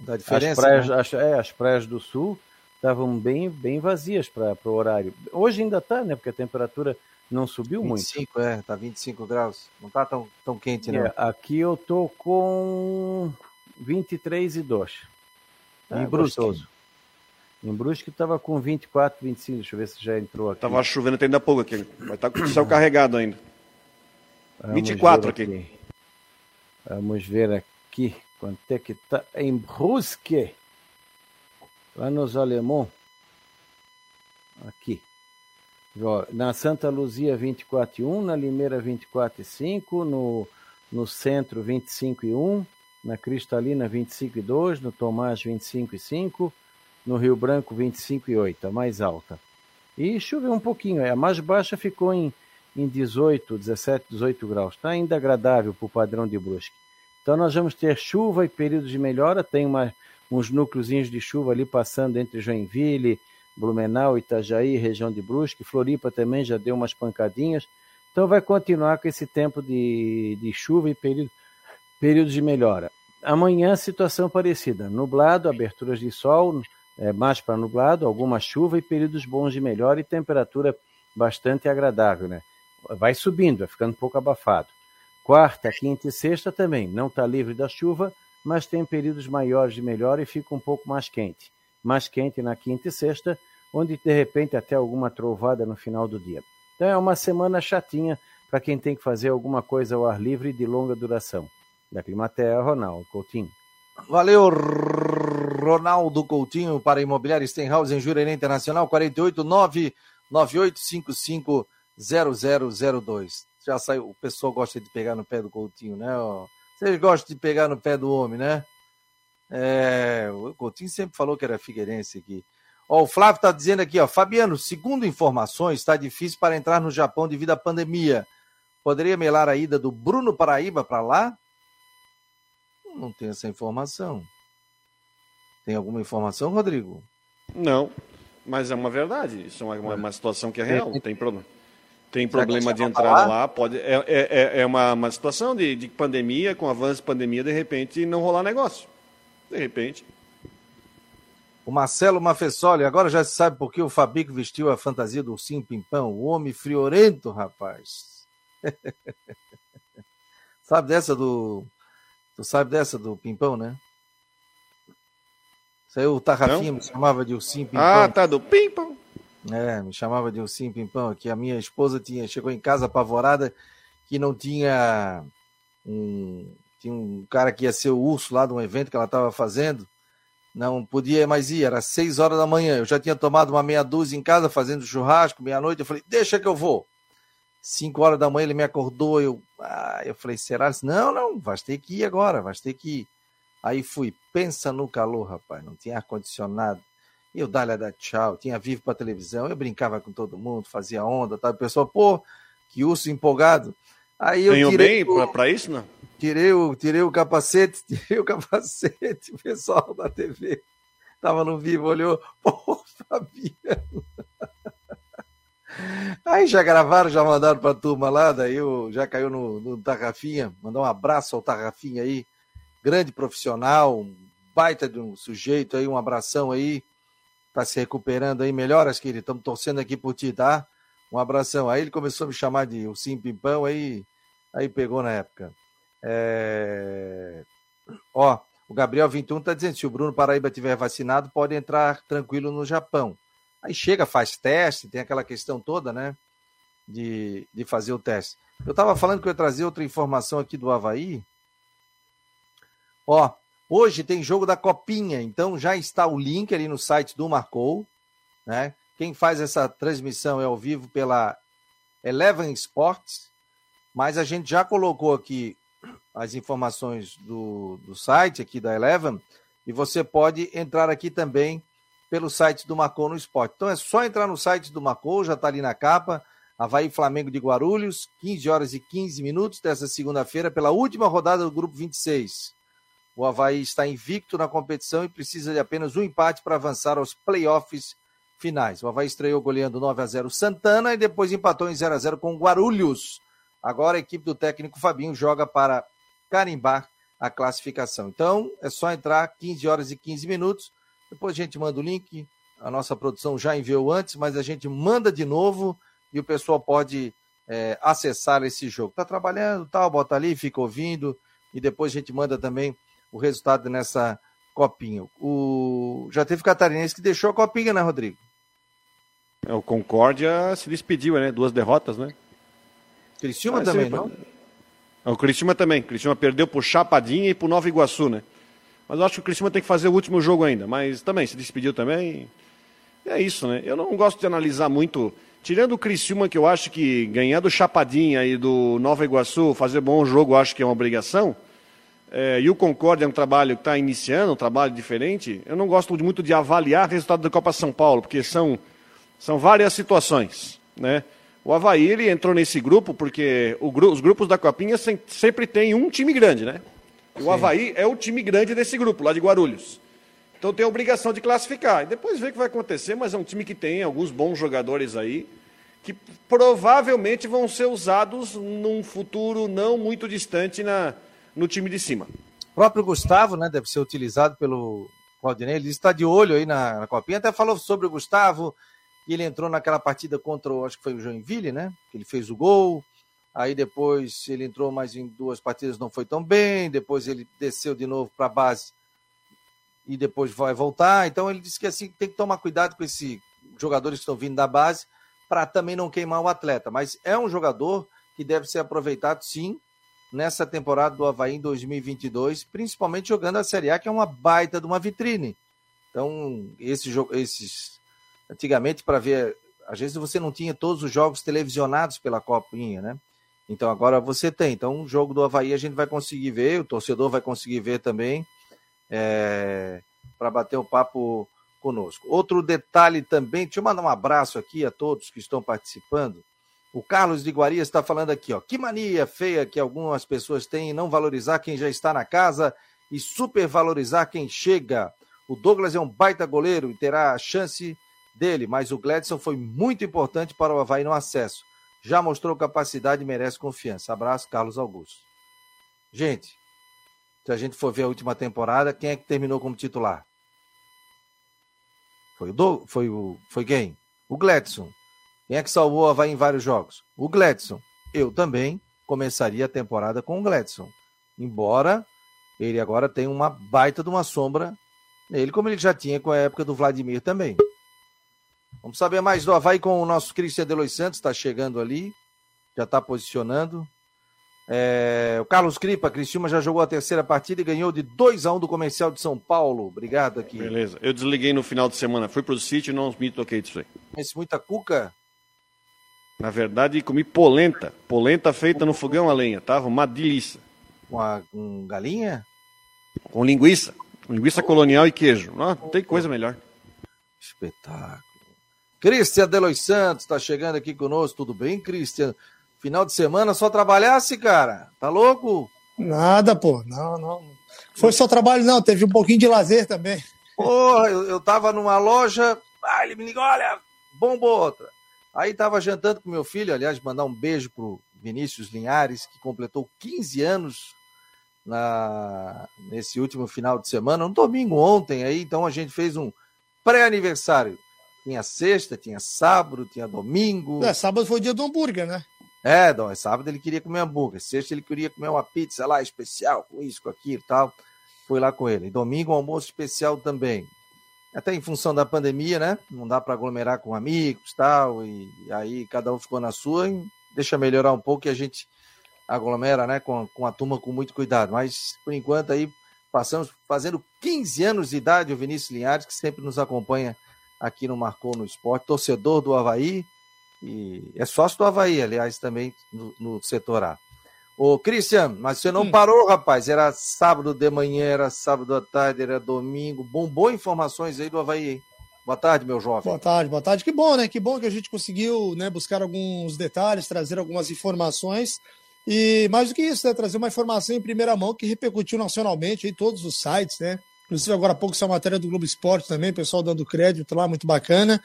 Da diferença. As praias, né? as, é, as praias do sul estavam bem, bem vazias para o horário. Hoje ainda está, né? Porque a temperatura não subiu 25, muito. é, tá 25 graus. Não tá tão, tão quente, né? aqui eu tô com 23 e 2. Tá em Brusque. Gostoso. Em Brusque estava com 24, 25. Deixa eu ver se já entrou aqui. Tava chovendo até ainda pouco aqui. Vai estar tá com o céu carregado ainda. Vamos 24 aqui. aqui. Vamos ver aqui quanto é que está em Brusque. Lá nos Alemão. Aqui. Na Santa Luzia 24,1, na Limeira 24,5, no, no Centro 25,1, na Cristalina 25,2, no Tomás 25,5, no Rio Branco 25,8, a mais alta. E choveu um pouquinho, é, a mais baixa ficou em, em 18, 17, 18 graus. Está ainda agradável para o padrão de Brusque. Então nós vamos ter chuva e períodos de melhora, tem uma, uns núcleozinhos de chuva ali passando entre Joinville, Blumenau, Itajaí, região de Brusque, Floripa também já deu umas pancadinhas. Então vai continuar com esse tempo de, de chuva e período, períodos de melhora. Amanhã, situação parecida. Nublado, aberturas de sol, é, mais para nublado, alguma chuva e períodos bons de melhora e temperatura bastante agradável. Né? Vai subindo, vai ficando um pouco abafado. Quarta, quinta e sexta também. Não está livre da chuva, mas tem períodos maiores de melhora e fica um pouco mais quente mais quente na quinta e sexta, onde de repente até alguma trovada no final do dia. Então é uma semana chatinha para quem tem que fazer alguma coisa ao ar livre de longa duração. Da Climatea, Ronaldo Coutinho. Valeu, Ronaldo Coutinho, para Imobiliário Stenhouse em Jurerê Internacional, 489-9855-0002. Já saiu, o pessoal gosta de pegar no pé do Coutinho, né? Vocês gostam de pegar no pé do homem, né? É, o Coutinho sempre falou que era figueirense aqui. Ó, o Flávio está dizendo aqui, ó, Fabiano, segundo informações, está difícil para entrar no Japão devido à pandemia. Poderia melar a ida do Bruno Paraíba para lá? Não tem essa informação. Tem alguma informação, Rodrigo? Não, mas é uma verdade. Isso é uma, uma situação que é real. Tem problema. Tem problema de entrar lá? Pode. É, é, é uma, uma situação de, de pandemia, com avanço de pandemia, de repente não rolar negócio. De repente. O Marcelo Mafessoli, agora já se sabe por que o Fabico vestiu a fantasia do Sim Pimpão, o homem friorento, rapaz. <laughs> sabe dessa do. Tu sabe dessa do Pimpão, né? Isso aí o Tarrafinha me chamava de Ursim Pimpão. Ah, tá, do Pimpão. É, me chamava de Ursim Pimpão, que a minha esposa tinha, chegou em casa apavorada que não tinha um, tinha um cara que ia ser o urso lá de um evento que ela estava fazendo não podia mais ir, era seis horas da manhã. Eu já tinha tomado uma meia dúzia em casa fazendo churrasco, meia-noite. Eu falei, deixa que eu vou. Cinco horas da manhã ele me acordou. Eu, ah, eu falei, será? Disse, não, não, vai ter que ir agora, vai ter que ir. Aí fui, pensa no calor, rapaz, não tinha ar-condicionado. Eu dava da tchau, tinha vivo para televisão, eu brincava com todo mundo, fazia onda, tá? o pessoal, pô, que urso empolgado. Aí eu Ganhou tirei bem para isso, não? Tirei o, tirei o capacete, <laughs> tirei o capacete, o pessoal da TV tava no vivo, olhou, <laughs> pô, Fabiano. Aí já gravaram, já mandaram pra turma lá, daí eu, já caiu no, no Tarrafinha, mandar um abraço ao Tarrafinha aí, grande profissional, baita de um sujeito aí, um abração aí, tá se recuperando aí, melhoras, querido, estamos torcendo aqui por ti, tá? Um abração. Aí ele começou a me chamar de o Sim Pimpão, aí, aí pegou na época. É... Ó, o Gabriel 21 está dizendo: se o Bruno Paraíba tiver vacinado, pode entrar tranquilo no Japão. Aí chega, faz teste, tem aquela questão toda, né? De, de fazer o teste. Eu estava falando que eu ia trazer outra informação aqui do Havaí. Ó, hoje tem jogo da Copinha, então já está o link ali no site do Marcou, né? Quem faz essa transmissão é ao vivo pela Eleven Sports, mas a gente já colocou aqui as informações do, do site aqui da Eleven e você pode entrar aqui também pelo site do Marcou no Esporte. Então é só entrar no site do Marcou, já está ali na capa. Havaí Flamengo de Guarulhos, 15 horas e 15 minutos dessa segunda-feira, pela última rodada do Grupo 26. O Havaí está invicto na competição e precisa de apenas um empate para avançar aos playoffs finais. O Havaí estreou goleando 9 a 0 Santana e depois empatou em 0 a 0 com Guarulhos. Agora a equipe do técnico Fabinho joga para carimbar a classificação. Então, é só entrar 15 horas e 15 minutos. Depois a gente manda o link. A nossa produção já enviou antes, mas a gente manda de novo e o pessoal pode é, acessar esse jogo. Está trabalhando, tal, bota ali, fica ouvindo e depois a gente manda também o resultado nessa copinha. O já teve catarinense que deixou a copinha, né, Rodrigo? É, o Concórdia se despediu, né? Duas derrotas, né? Criciúma ah, também, não? O Criciúma também. Criciúma perdeu pro Chapadinha e pro Nova Iguaçu, né? Mas eu acho que o Criciúma tem que fazer o último jogo ainda. Mas também, se despediu também. É isso, né? Eu não gosto de analisar muito. Tirando o Criciúma, que eu acho que ganhar do Chapadinha e do Nova Iguaçu, fazer bom jogo, acho que é uma obrigação. É, e o Concórdia é um trabalho que está iniciando, um trabalho diferente. Eu não gosto muito de avaliar o resultado da Copa São Paulo, porque são, são várias situações, né? O Havaí ele entrou nesse grupo porque os grupos da Copinha sempre tem um time grande, né? E o Havaí é o time grande desse grupo, lá de Guarulhos. Então tem a obrigação de classificar. E depois ver o que vai acontecer, mas é um time que tem alguns bons jogadores aí, que provavelmente vão ser usados num futuro não muito distante na, no time de cima. O próprio Gustavo, né, deve ser utilizado pelo Claudinei, ele está de olho aí na, na Copinha, até falou sobre o Gustavo, e ele entrou naquela partida contra, o, acho que foi o Joinville, né? Que ele fez o gol. Aí depois ele entrou mais em duas partidas, não foi tão bem. Depois ele desceu de novo para a base e depois vai voltar. Então ele disse que assim tem que tomar cuidado com esses jogadores que estão vindo da base para também não queimar o atleta. Mas é um jogador que deve ser aproveitado sim nessa temporada do Havaí em 2022, principalmente jogando a Série A, que é uma baita de uma vitrine. Então, esse, esses antigamente para ver, às vezes você não tinha todos os jogos televisionados pela Copinha, né? Então agora você tem. Então o jogo do Havaí a gente vai conseguir ver, o torcedor vai conseguir ver também, é, para bater o papo conosco. Outro detalhe também, deixa eu mandar um abraço aqui a todos que estão participando. O Carlos de Guaria está falando aqui, ó. Que mania feia que algumas pessoas têm em não valorizar quem já está na casa e supervalorizar quem chega. O Douglas é um baita goleiro e terá a chance dele, mas o Gladson foi muito importante para o Havaí no acesso. Já mostrou capacidade e merece confiança. Abraço, Carlos Augusto. Gente, se a gente for ver a última temporada, quem é que terminou como titular? Foi o, Do, foi o foi quem? O Gladson. Quem é que salvou o Havaí em vários jogos? O Gladson. Eu também começaria a temporada com o Gladson. Embora ele agora tenha uma baita de uma sombra nele, como ele já tinha com a época do Vladimir também. Vamos saber mais do Havaí com o nosso Cristian Delois Santos, está chegando ali, já está posicionando. É, o Carlos Cripa, Cristina já jogou a terceira partida e ganhou de 2 a 1 um do Comercial de São Paulo. Obrigado aqui. Beleza. Eu desliguei no final de semana, fui pro sítio e não me toquei disso aí. Esse muita cuca? Na verdade, comi polenta. Polenta feita no fogão a lenha. Tava uma delícia. Com, a, com galinha? Com linguiça. Linguiça colonial e queijo. Não, não tem coisa melhor. Espetáculo. Cristian Delois Santos está chegando aqui conosco. Tudo bem, Cristian? Final de semana só trabalhasse, cara? Tá louco? Nada, pô. Não, não. Foi só trabalho, não. Teve um pouquinho de lazer também. Porra, eu, eu tava numa loja. Ah, ele me ligou, olha, bombou outra. Aí tava jantando com meu filho, aliás, mandar um beijo pro Vinícius Linhares, que completou 15 anos na, nesse último final de semana, um domingo ontem aí, então a gente fez um pré-aniversário. Tinha sexta, tinha sábado, tinha domingo. É, sábado foi o dia do hambúrguer, né? É, não, sábado ele queria comer hambúrguer, sexta ele queria comer uma pizza lá especial, com isso, com aquilo e tal. Fui lá com ele. E domingo, almoço especial também. Até em função da pandemia, né? Não dá para aglomerar com amigos tal, e, e aí cada um ficou na sua. E deixa melhorar um pouco e a gente aglomera, né? Com, com a turma com muito cuidado. Mas, por enquanto, aí passamos fazendo 15 anos de idade o Vinícius Linhares, que sempre nos acompanha aqui no Marcou no Esporte, torcedor do Havaí e é sócio do Havaí, aliás, também no, no setor A. Ô, Cristian, mas você não hum. parou, rapaz. Era sábado de manhã, era sábado à tarde, era domingo. Bombou informações aí do Havaí, hein? Boa tarde, meu jovem. Boa tarde, boa tarde. Que bom, né? Que bom que a gente conseguiu né, buscar alguns detalhes, trazer algumas informações. E mais do que isso, né, trazer uma informação em primeira mão que repercutiu nacionalmente em todos os sites, né? Inclusive, agora há pouco essa matéria do Globo Esporte também, pessoal dando crédito lá, muito bacana.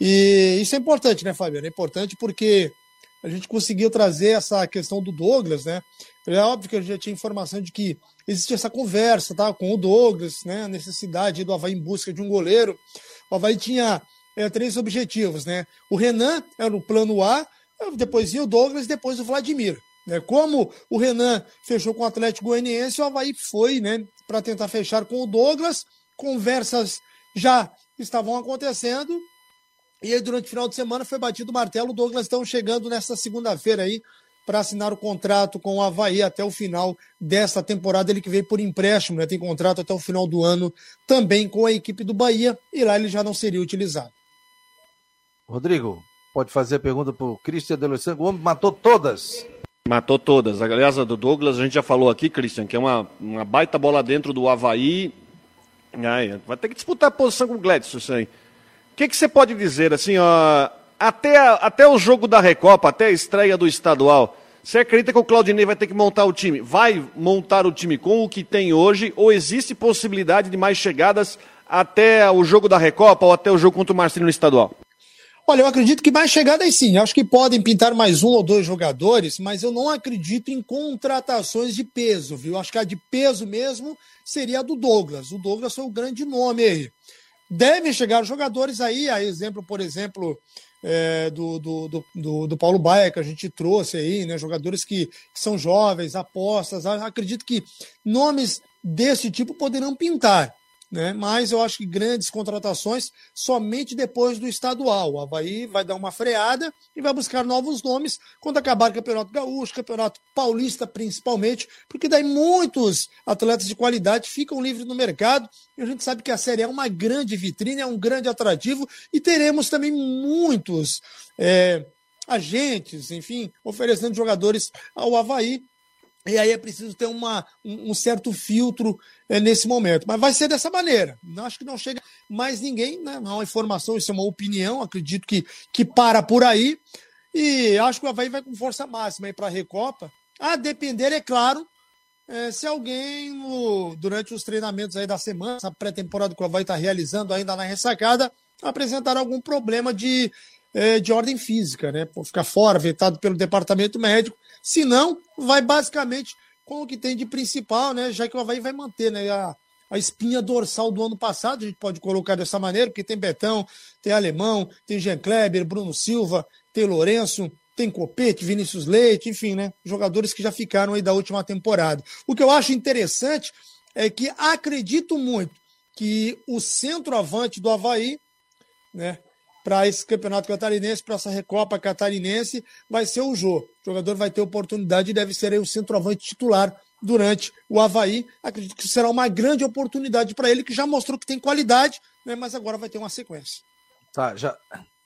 E isso é importante, né, Fabiano? É importante porque a gente conseguiu trazer essa questão do Douglas, né? É óbvio que a gente já tinha informação de que existia essa conversa tá, com o Douglas, né? A necessidade do Havaí em busca de um goleiro. O Havaí tinha é, três objetivos, né? O Renan era o plano A, depois ia o Douglas, depois o Vladimir. Né? Como o Renan fechou com o Atlético Goianiense, o Havaí foi né, para tentar fechar com o Douglas. Conversas já estavam acontecendo e aí, durante o final de semana, foi batido o martelo. O Douglas estão chegando nesta segunda-feira aí para assinar o contrato com o Havaí até o final desta temporada. Ele que veio por empréstimo, né? tem contrato até o final do ano também com a equipe do Bahia e lá ele já não seria utilizado. Rodrigo, pode fazer a pergunta para o Cristian de O homem matou todas. Matou todas. Aliás, a do Douglas, a gente já falou aqui, Cristian, que é uma, uma baita bola dentro do Havaí. Ai, vai ter que disputar a posição com o Gladson, isso aí. O que, você pode dizer, assim, ó, até, a, até o jogo da Recopa, até a estreia do estadual, você acredita que o Claudinei vai ter que montar o time? Vai montar o time com o que tem hoje ou existe possibilidade de mais chegadas até o jogo da Recopa ou até o jogo contra o Marcinho no estadual? Olha, eu acredito que mais chegadas sim. Acho que podem pintar mais um ou dois jogadores, mas eu não acredito em contratações de peso, viu? Acho que a de peso mesmo seria a do Douglas. O Douglas foi o grande nome aí. Devem chegar jogadores aí, a exemplo, por exemplo, é, do, do, do, do, Paulo Baia, que a gente trouxe aí, né? Jogadores que, que são jovens, apostas. Acredito que nomes desse tipo poderão pintar né? Mas eu acho que grandes contratações somente depois do estadual. O Havaí vai dar uma freada e vai buscar novos nomes quando acabar o Campeonato Gaúcho, Campeonato Paulista principalmente, porque daí muitos atletas de qualidade ficam livres no mercado e a gente sabe que a Série é uma grande vitrine, é um grande atrativo e teremos também muitos é, agentes, enfim, oferecendo jogadores ao Havaí e aí é preciso ter uma, um, certo filtro é, nesse momento. Mas vai ser dessa maneira. Acho que não chega mais ninguém, né? não é uma informação, isso é uma opinião, acredito que, que para por aí. E acho que o Havaí vai com força máxima para a Recopa. A depender, é claro, é, se alguém durante os treinamentos aí da semana, essa pré-temporada que o Havaí está realizando ainda na ressacada, apresentar algum problema de, é, de ordem física, né? Ficar fora, vetado pelo departamento médico se não, vai basicamente com o que tem de principal, né? Já que o Havaí vai manter né, a, a espinha dorsal do ano passado, a gente pode colocar dessa maneira, porque tem Betão, tem Alemão, tem Jean Kleber, Bruno Silva, tem Lourenço, tem Copete, Vinícius Leite, enfim, né? Jogadores que já ficaram aí da última temporada. O que eu acho interessante é que acredito muito que o centroavante do Havaí, né, para esse campeonato catarinense, para essa Recopa catarinense, vai ser o Jô. O jogador vai ter oportunidade e deve ser aí o centroavante titular durante o Havaí. Acredito que será uma grande oportunidade para ele, que já mostrou que tem qualidade, né, mas agora vai ter uma sequência. Tá, já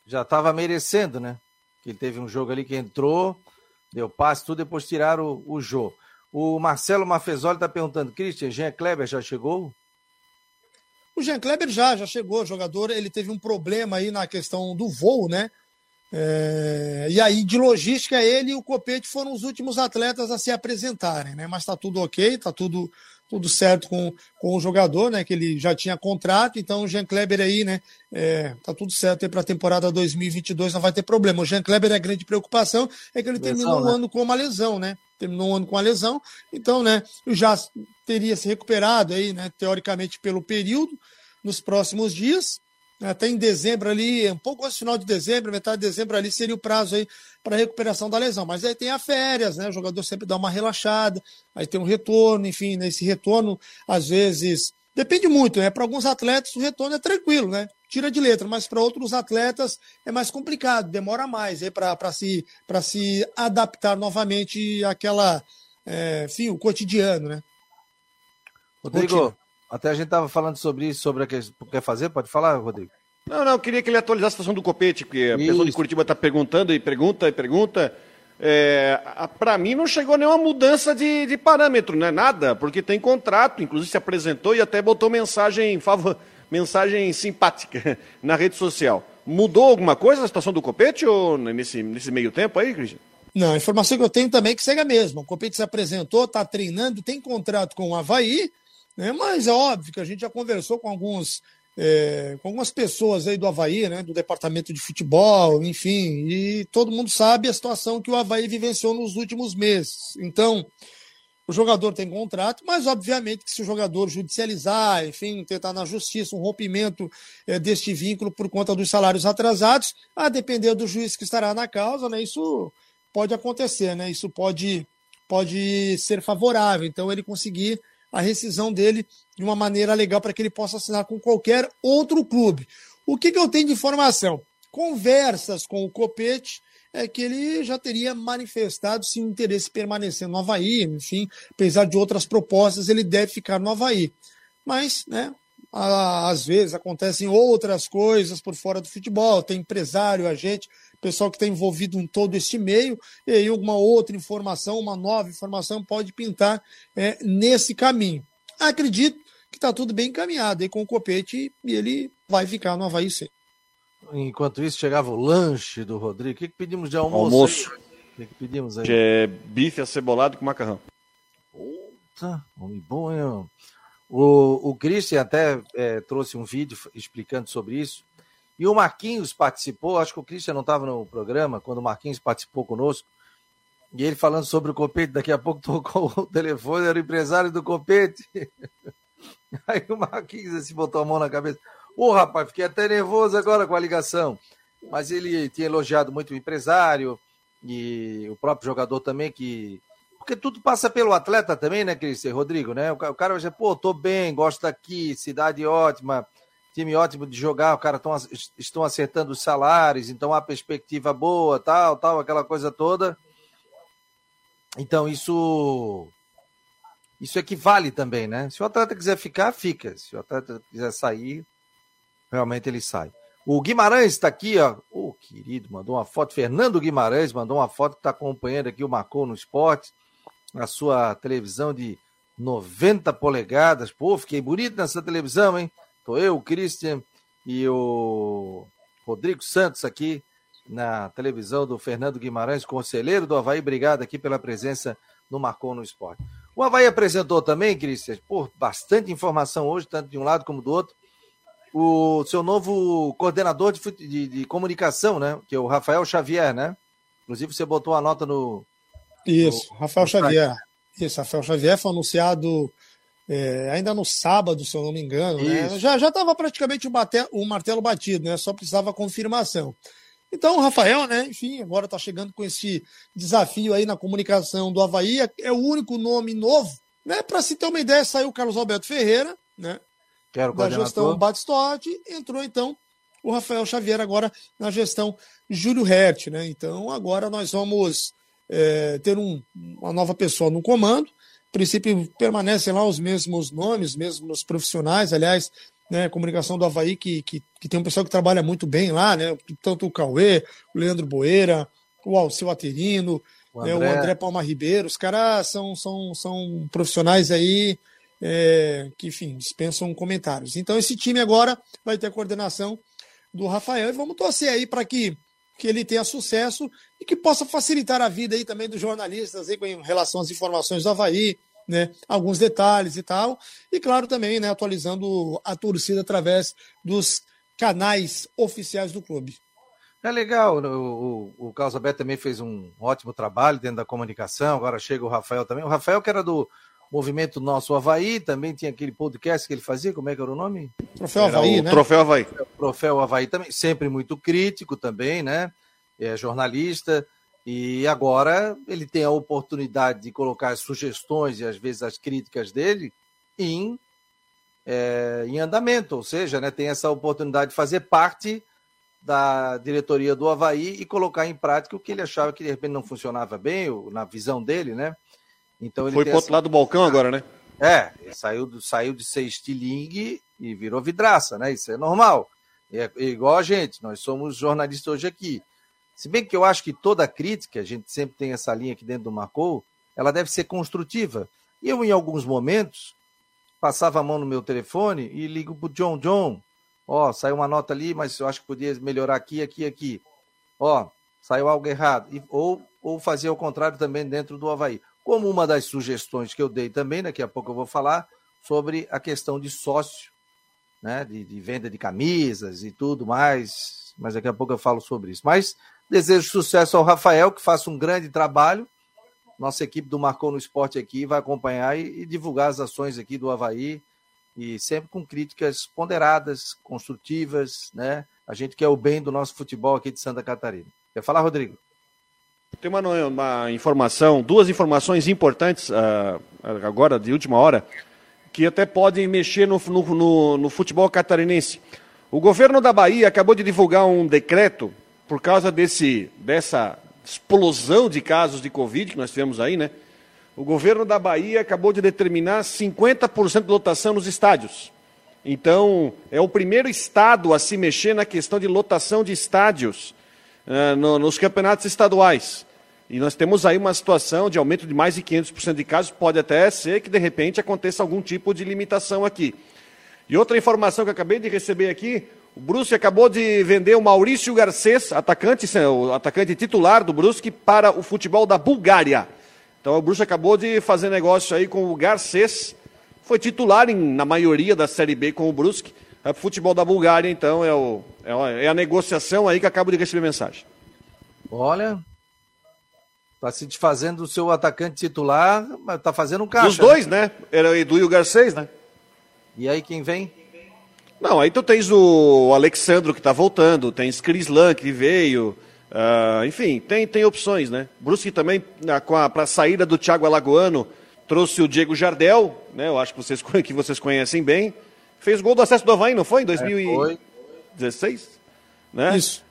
já estava merecendo, né? Que teve um jogo ali que entrou, deu passe, tudo, depois tiraram o, o Jô. O Marcelo Mafezoli está perguntando, Christian, Jean Kleber já chegou? O Jean Kleber já, já chegou, jogador, ele teve um problema aí na questão do voo, né? É, e aí, de logística, ele e o Copete foram os últimos atletas a se apresentarem, né? Mas tá tudo ok, tá tudo, tudo certo com, com o jogador, né? Que ele já tinha contrato, então o Jean Kleber aí, né? É, tá tudo certo para a temporada 2022, não vai ter problema. O Jean Kleber, a grande preocupação é que ele lesão, terminou né? o ano com uma lesão, né? Terminou o ano com a lesão, então, né? Já teria se recuperado aí, né? Teoricamente, pelo período, nos próximos dias até em dezembro ali, um pouco antes do final de dezembro, metade de dezembro ali seria o prazo aí para recuperação da lesão. Mas aí tem a férias, né? O jogador sempre dá uma relaxada, aí tem um retorno, enfim, nesse né? retorno, às vezes, depende muito, né? Para alguns atletas o retorno é tranquilo, né? Tira de letra, mas para outros atletas é mais complicado, demora mais aí para se, se adaptar novamente àquela, é, enfim, o cotidiano, né? Rodrigo, até a gente estava falando sobre isso, sobre o que quer fazer. Pode falar, Rodrigo? Não, não, eu queria que ele atualizasse a situação do Copete, porque a isso. pessoa de Curitiba está perguntando e pergunta e pergunta. É, Para mim não chegou nenhuma mudança de, de, parâmetro, né? Nada, porque tem contrato, inclusive se apresentou e até botou mensagem, favor, mensagem simpática <laughs> na rede social. Mudou alguma coisa a situação do Copete ou nesse, nesse meio tempo aí, Cristian? Não, a informação que eu tenho também é que segue a mesma. O Copete se apresentou, está treinando, tem contrato com o Havaí, né? Mas é óbvio que a gente já conversou com alguns é, com algumas pessoas aí do Havaí, né, do departamento de futebol, enfim, e todo mundo sabe a situação que o Havaí vivenciou nos últimos meses. Então, o jogador tem contrato, mas obviamente que se o jogador judicializar, enfim, tentar na justiça um rompimento é, deste vínculo por conta dos salários atrasados, a depender do juiz que estará na causa, né, isso pode acontecer, né, isso pode, pode ser favorável. Então, ele conseguir a rescisão dele de uma maneira legal para que ele possa assinar com qualquer outro clube. O que, que eu tenho de informação? Conversas com o Copete é que ele já teria manifestado seu interesse em permanecer no Havaí, enfim, apesar de outras propostas, ele deve ficar no Havaí. Mas, né, às vezes acontecem outras coisas por fora do futebol, tem empresário, agente, pessoal que está envolvido em todo este meio, e aí alguma outra informação, uma nova informação pode pintar é, nesse caminho. Acredito que está tudo bem encaminhado aí com o Copete e ele vai ficar no Havaí C. Enquanto isso, chegava o lanche do Rodrigo. O que, que pedimos de almoço? Almoço. O que, que pedimos aí? É bife acebolado com macarrão. Puta, homem bom, hein? O, o Christian até é, trouxe um vídeo explicando sobre isso. E o Marquinhos participou, acho que o Christian não estava no programa, quando o Marquinhos participou conosco. E ele falando sobre o Copete, daqui a pouco <laughs> tocou o telefone, era o empresário do Copete. <laughs> Aí o Marquinhos assim, botou a mão na cabeça. Ô, oh, rapaz, fiquei até nervoso agora com a ligação. Mas ele tinha elogiado muito o empresário e o próprio jogador também, que. Porque tudo passa pelo atleta também, né, Cristian Rodrigo, né? O cara vai dizer, pô, tô bem, gosto daqui, cidade ótima, time ótimo de jogar, o cara tão, estão acertando os salários, então há perspectiva boa, tal, tal, aquela coisa toda. Então isso isso equivale também, né? Se o atleta quiser ficar, fica. Se o atleta quiser sair, realmente ele sai. O Guimarães está aqui, ó. O oh, querido, mandou uma foto. Fernando Guimarães mandou uma foto que está acompanhando aqui o Marcou no Esporte, a sua televisão de 90 polegadas. Pô, fiquei bonito nessa televisão, hein? Tô eu, o Christian e o Rodrigo Santos aqui na televisão do Fernando Guimarães, conselheiro do Havaí. Obrigado aqui pela presença no Marcou no Esporte. O Havaí apresentou também, Christian, por bastante informação hoje, tanto de um lado como do outro, o seu novo coordenador de, de, de comunicação, né? Que é o Rafael Xavier, né? Inclusive, você botou a nota no. Isso, no, Rafael no Xavier. Isso, Rafael Xavier foi anunciado é, ainda no sábado, se eu não me engano. Né? Já estava praticamente o, bate, o martelo batido, né? Só precisava confirmação. Então, o Rafael, né, enfim, agora está chegando com esse desafio aí na comunicação do Havaí. É, é o único nome novo, né? Para se ter uma ideia, saiu o Carlos Alberto Ferreira, né? Quero da gestão Batistotti, entrou então o Rafael Xavier agora na gestão Júlio Hert, né? Então agora nós vamos é, ter um, uma nova pessoa no comando. Princípio permanecem lá os mesmos nomes, mesmos profissionais, aliás, né, comunicação do Havaí, que, que, que, tem um pessoal que trabalha muito bem lá, né? Tanto o Cauê, o Leandro Boeira, o Alceu Aterino, o André, né, o André Palma Ribeiro, os caras são, são, são profissionais aí é, que, enfim, dispensam comentários. Então, esse time agora vai ter a coordenação do Rafael e vamos torcer aí para que, que ele tenha sucesso e que possa facilitar a vida aí também dos jornalistas aí com relação às informações do Havaí, né, alguns detalhes e tal. E claro também, né, atualizando a torcida através dos canais oficiais do clube. É legal, o, o, o Carlos Alberto também fez um ótimo trabalho dentro da comunicação, agora chega o Rafael também. O Rafael que era do Movimento Nosso Havaí, também tinha aquele podcast que ele fazia, como é que era o nome? Troféu Havaí, né? Troféu Havaí. Troféu Havaí também, sempre muito crítico também, né? É jornalista. E agora ele tem a oportunidade de colocar as sugestões e às vezes as críticas dele em, é, em andamento, ou seja, né, tem essa oportunidade de fazer parte da diretoria do Havaí e colocar em prática o que ele achava que de repente não funcionava bem, ou, na visão dele, né? Então ele Foi pro essa... outro lado do balcão agora, né? É, ele saiu, saiu de ser estilingue e virou vidraça, né? Isso é normal. É, é igual a gente, nós somos jornalistas hoje aqui. Se bem que eu acho que toda crítica, a gente sempre tem essa linha aqui dentro do Marcou, ela deve ser construtiva. E eu, em alguns momentos, passava a mão no meu telefone e ligo pro John John. Ó, saiu uma nota ali, mas eu acho que podia melhorar aqui, aqui, aqui. Ó, saiu algo errado. E, ou, ou fazer o contrário também dentro do Havaí. Como uma das sugestões que eu dei também, daqui a pouco eu vou falar, sobre a questão de sócio, né, de, de venda de camisas e tudo mais, mas daqui a pouco eu falo sobre isso. Mas Desejo sucesso ao Rafael, que faça um grande trabalho. Nossa equipe do Marcou no Esporte aqui vai acompanhar e, e divulgar as ações aqui do Havaí, e sempre com críticas ponderadas, construtivas, né? A gente quer o bem do nosso futebol aqui de Santa Catarina. Quer falar, Rodrigo? Tem uma, uma informação, duas informações importantes uh, agora, de última hora, que até podem mexer no, no, no, no futebol catarinense. O governo da Bahia acabou de divulgar um decreto por causa desse, dessa explosão de casos de Covid que nós tivemos aí, né? O governo da Bahia acabou de determinar 50% de lotação nos estádios. Então, é o primeiro estado a se mexer na questão de lotação de estádios uh, no, nos campeonatos estaduais. E nós temos aí uma situação de aumento de mais de 500% de casos. Pode até ser que, de repente, aconteça algum tipo de limitação aqui. E outra informação que eu acabei de receber aqui: o Brusque acabou de vender o Maurício Garcês, atacante, o atacante titular do Brusque, para o futebol da Bulgária. Então o Brusque acabou de fazer negócio aí com o Garcês, foi titular em, na maioria da Série B com o Brusque. É futebol da Bulgária, então é, o, é, a negociação aí que acabo de receber mensagem. Olha, está se desfazendo do seu atacante titular, mas está fazendo um caixa. Os dois, né? né? Era o Edu e o Garcês, né? E aí quem vem? Não, aí tu tens o Alexandro que está voltando, tens Crislan que veio, uh, enfim, tem, tem opções, né? Brusque também, para a saída do Thiago Alagoano, trouxe o Diego Jardel, né? Eu acho que vocês, <laughs> que vocês conhecem bem. Fez gol do acesso do Havaí, não foi? Em 2016? É, né? Isso.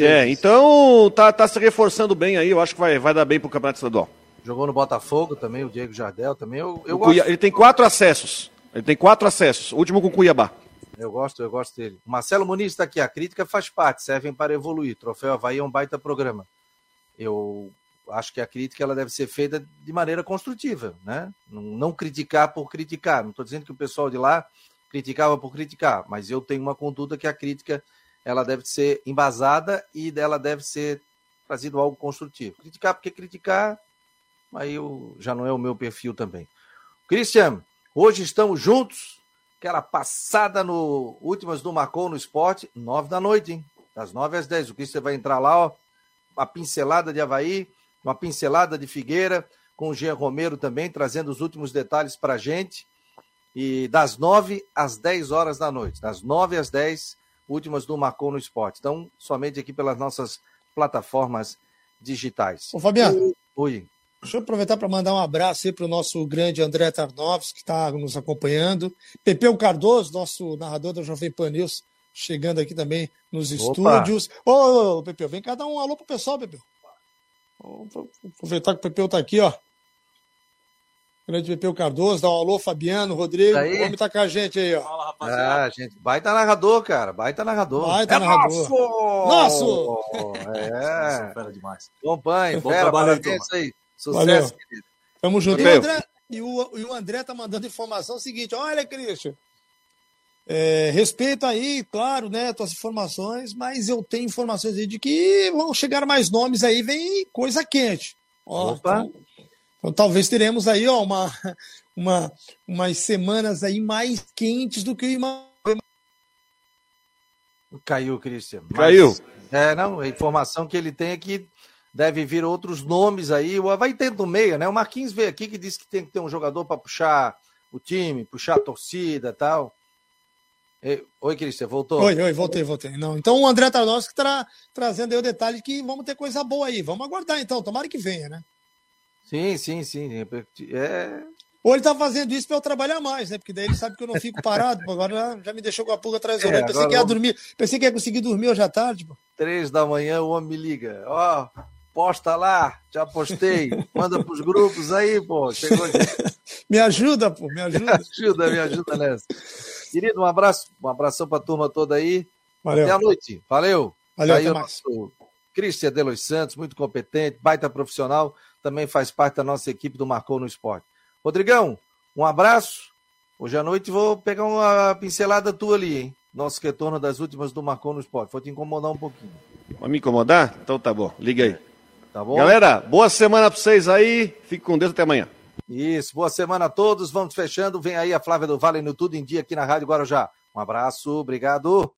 É, então tá, tá se reforçando bem aí, eu acho que vai, vai dar bem pro Campeonato Estadual. Jogou no Botafogo também, o Diego Jardel também. Eu, eu Cuiabá, Ele tem quatro acessos. Ele tem quatro acessos. O último com Cuiabá. Eu gosto, eu gosto dele. Marcelo Muniz está aqui. A crítica faz parte, servem para evoluir. Troféu Havaí é um baita programa. Eu acho que a crítica ela deve ser feita de maneira construtiva, né? Não, não criticar por criticar. Não estou dizendo que o pessoal de lá criticava por criticar, mas eu tenho uma conduta que a crítica ela deve ser embasada e dela deve ser trazido algo construtivo. Criticar porque criticar, aí eu, já não é o meu perfil também. Cristian, hoje estamos juntos Aquela passada no Últimas do Marcou no Esporte, nove da noite, hein? Das nove às dez. O você vai entrar lá, ó. Uma pincelada de Havaí, uma pincelada de Figueira, com o Jean Romero também, trazendo os últimos detalhes para a gente. E das 9 às 10 horas da noite. Das 9 às 10, últimas do Marcou no Esporte. Então, somente aqui pelas nossas plataformas digitais. Ô, Fabiano. Oi. Deixa eu aproveitar para mandar um abraço aí para o nosso grande André Tarnovs, que está nos acompanhando. Pepeu Cardoso, nosso narrador da Jovem Pan News, chegando aqui também nos Opa. estúdios. Ô, ô, ô, Pepeu, vem cá dar um alô pro pessoal, Pepeu. Vou aproveitar que o Pepeu está aqui, ó. Grande Pepeu Cardoso, dá um alô, Fabiano, Rodrigo. Aí. O homem tá com a gente aí, ó. Fala, rapaziada. Ah, gente, baita narrador, cara. Baita narrador. Baita é narrador. Nosso! Nosso! É. <laughs> Fera demais. Acompanhe, fera, parabéns aí. Sucesso, Valeu. querido. Tamo junto. E o, André, e, o, e o André tá mandando informação seguinte: olha, Cristian. É, respeito aí, claro, né, tuas informações, mas eu tenho informações aí de que vão chegar mais nomes aí, vem coisa quente. Ó, Opa. Então, então, talvez teremos aí ó, uma, uma, umas semanas aí mais quentes do que o Caiu, Cristian. Caiu. É, não, a informação que ele tem é que deve vir outros nomes aí. Vai ter do meia, né? O Marquinhos veio aqui que disse que tem que ter um jogador para puxar o time, puxar a torcida tal. Oi, Cristian, voltou? Oi, oi, voltei, voltei. Não, então o André Tarnowski está trazendo aí o detalhe que vamos ter coisa boa aí. Vamos aguardar então, tomara que venha, né? Sim, sim, sim. É... Ou ele tá fazendo isso para eu trabalhar mais, né? Porque daí ele sabe que eu não <laughs> fico parado. Agora já me deixou com a pulga atrás da é, Pensei que ia vamos... dormir. Pensei que ia conseguir dormir hoje à tarde. Pô. Três da manhã o homem me liga. Ó, oh, posta lá, já postei. Manda pros grupos aí, pô. Chegou <laughs> me ajuda, pô, me ajuda. Me <laughs> ajuda, me ajuda nessa. Querido, um abraço, um abração pra turma toda aí. Valeu. Até a noite. Valeu. Valeu, aí até mais. Nosso Cristian Delos Santos, muito competente, baita profissional, também faz parte da nossa equipe do Marcou no Esporte. Rodrigão, um abraço. Hoje à noite vou pegar uma pincelada tua ali, hein? Nosso retorno das últimas do Marcou no Esporte. Vou te incomodar um pouquinho. Vai me incomodar? Então tá bom. Liga aí. Tá bom? Galera, boa semana pra vocês aí. Fique com Deus até amanhã. Isso, boa semana a todos. Vamos fechando. Vem aí a Flávia do Vale no Tudo em Dia aqui na Rádio Guarujá. Um abraço, obrigado.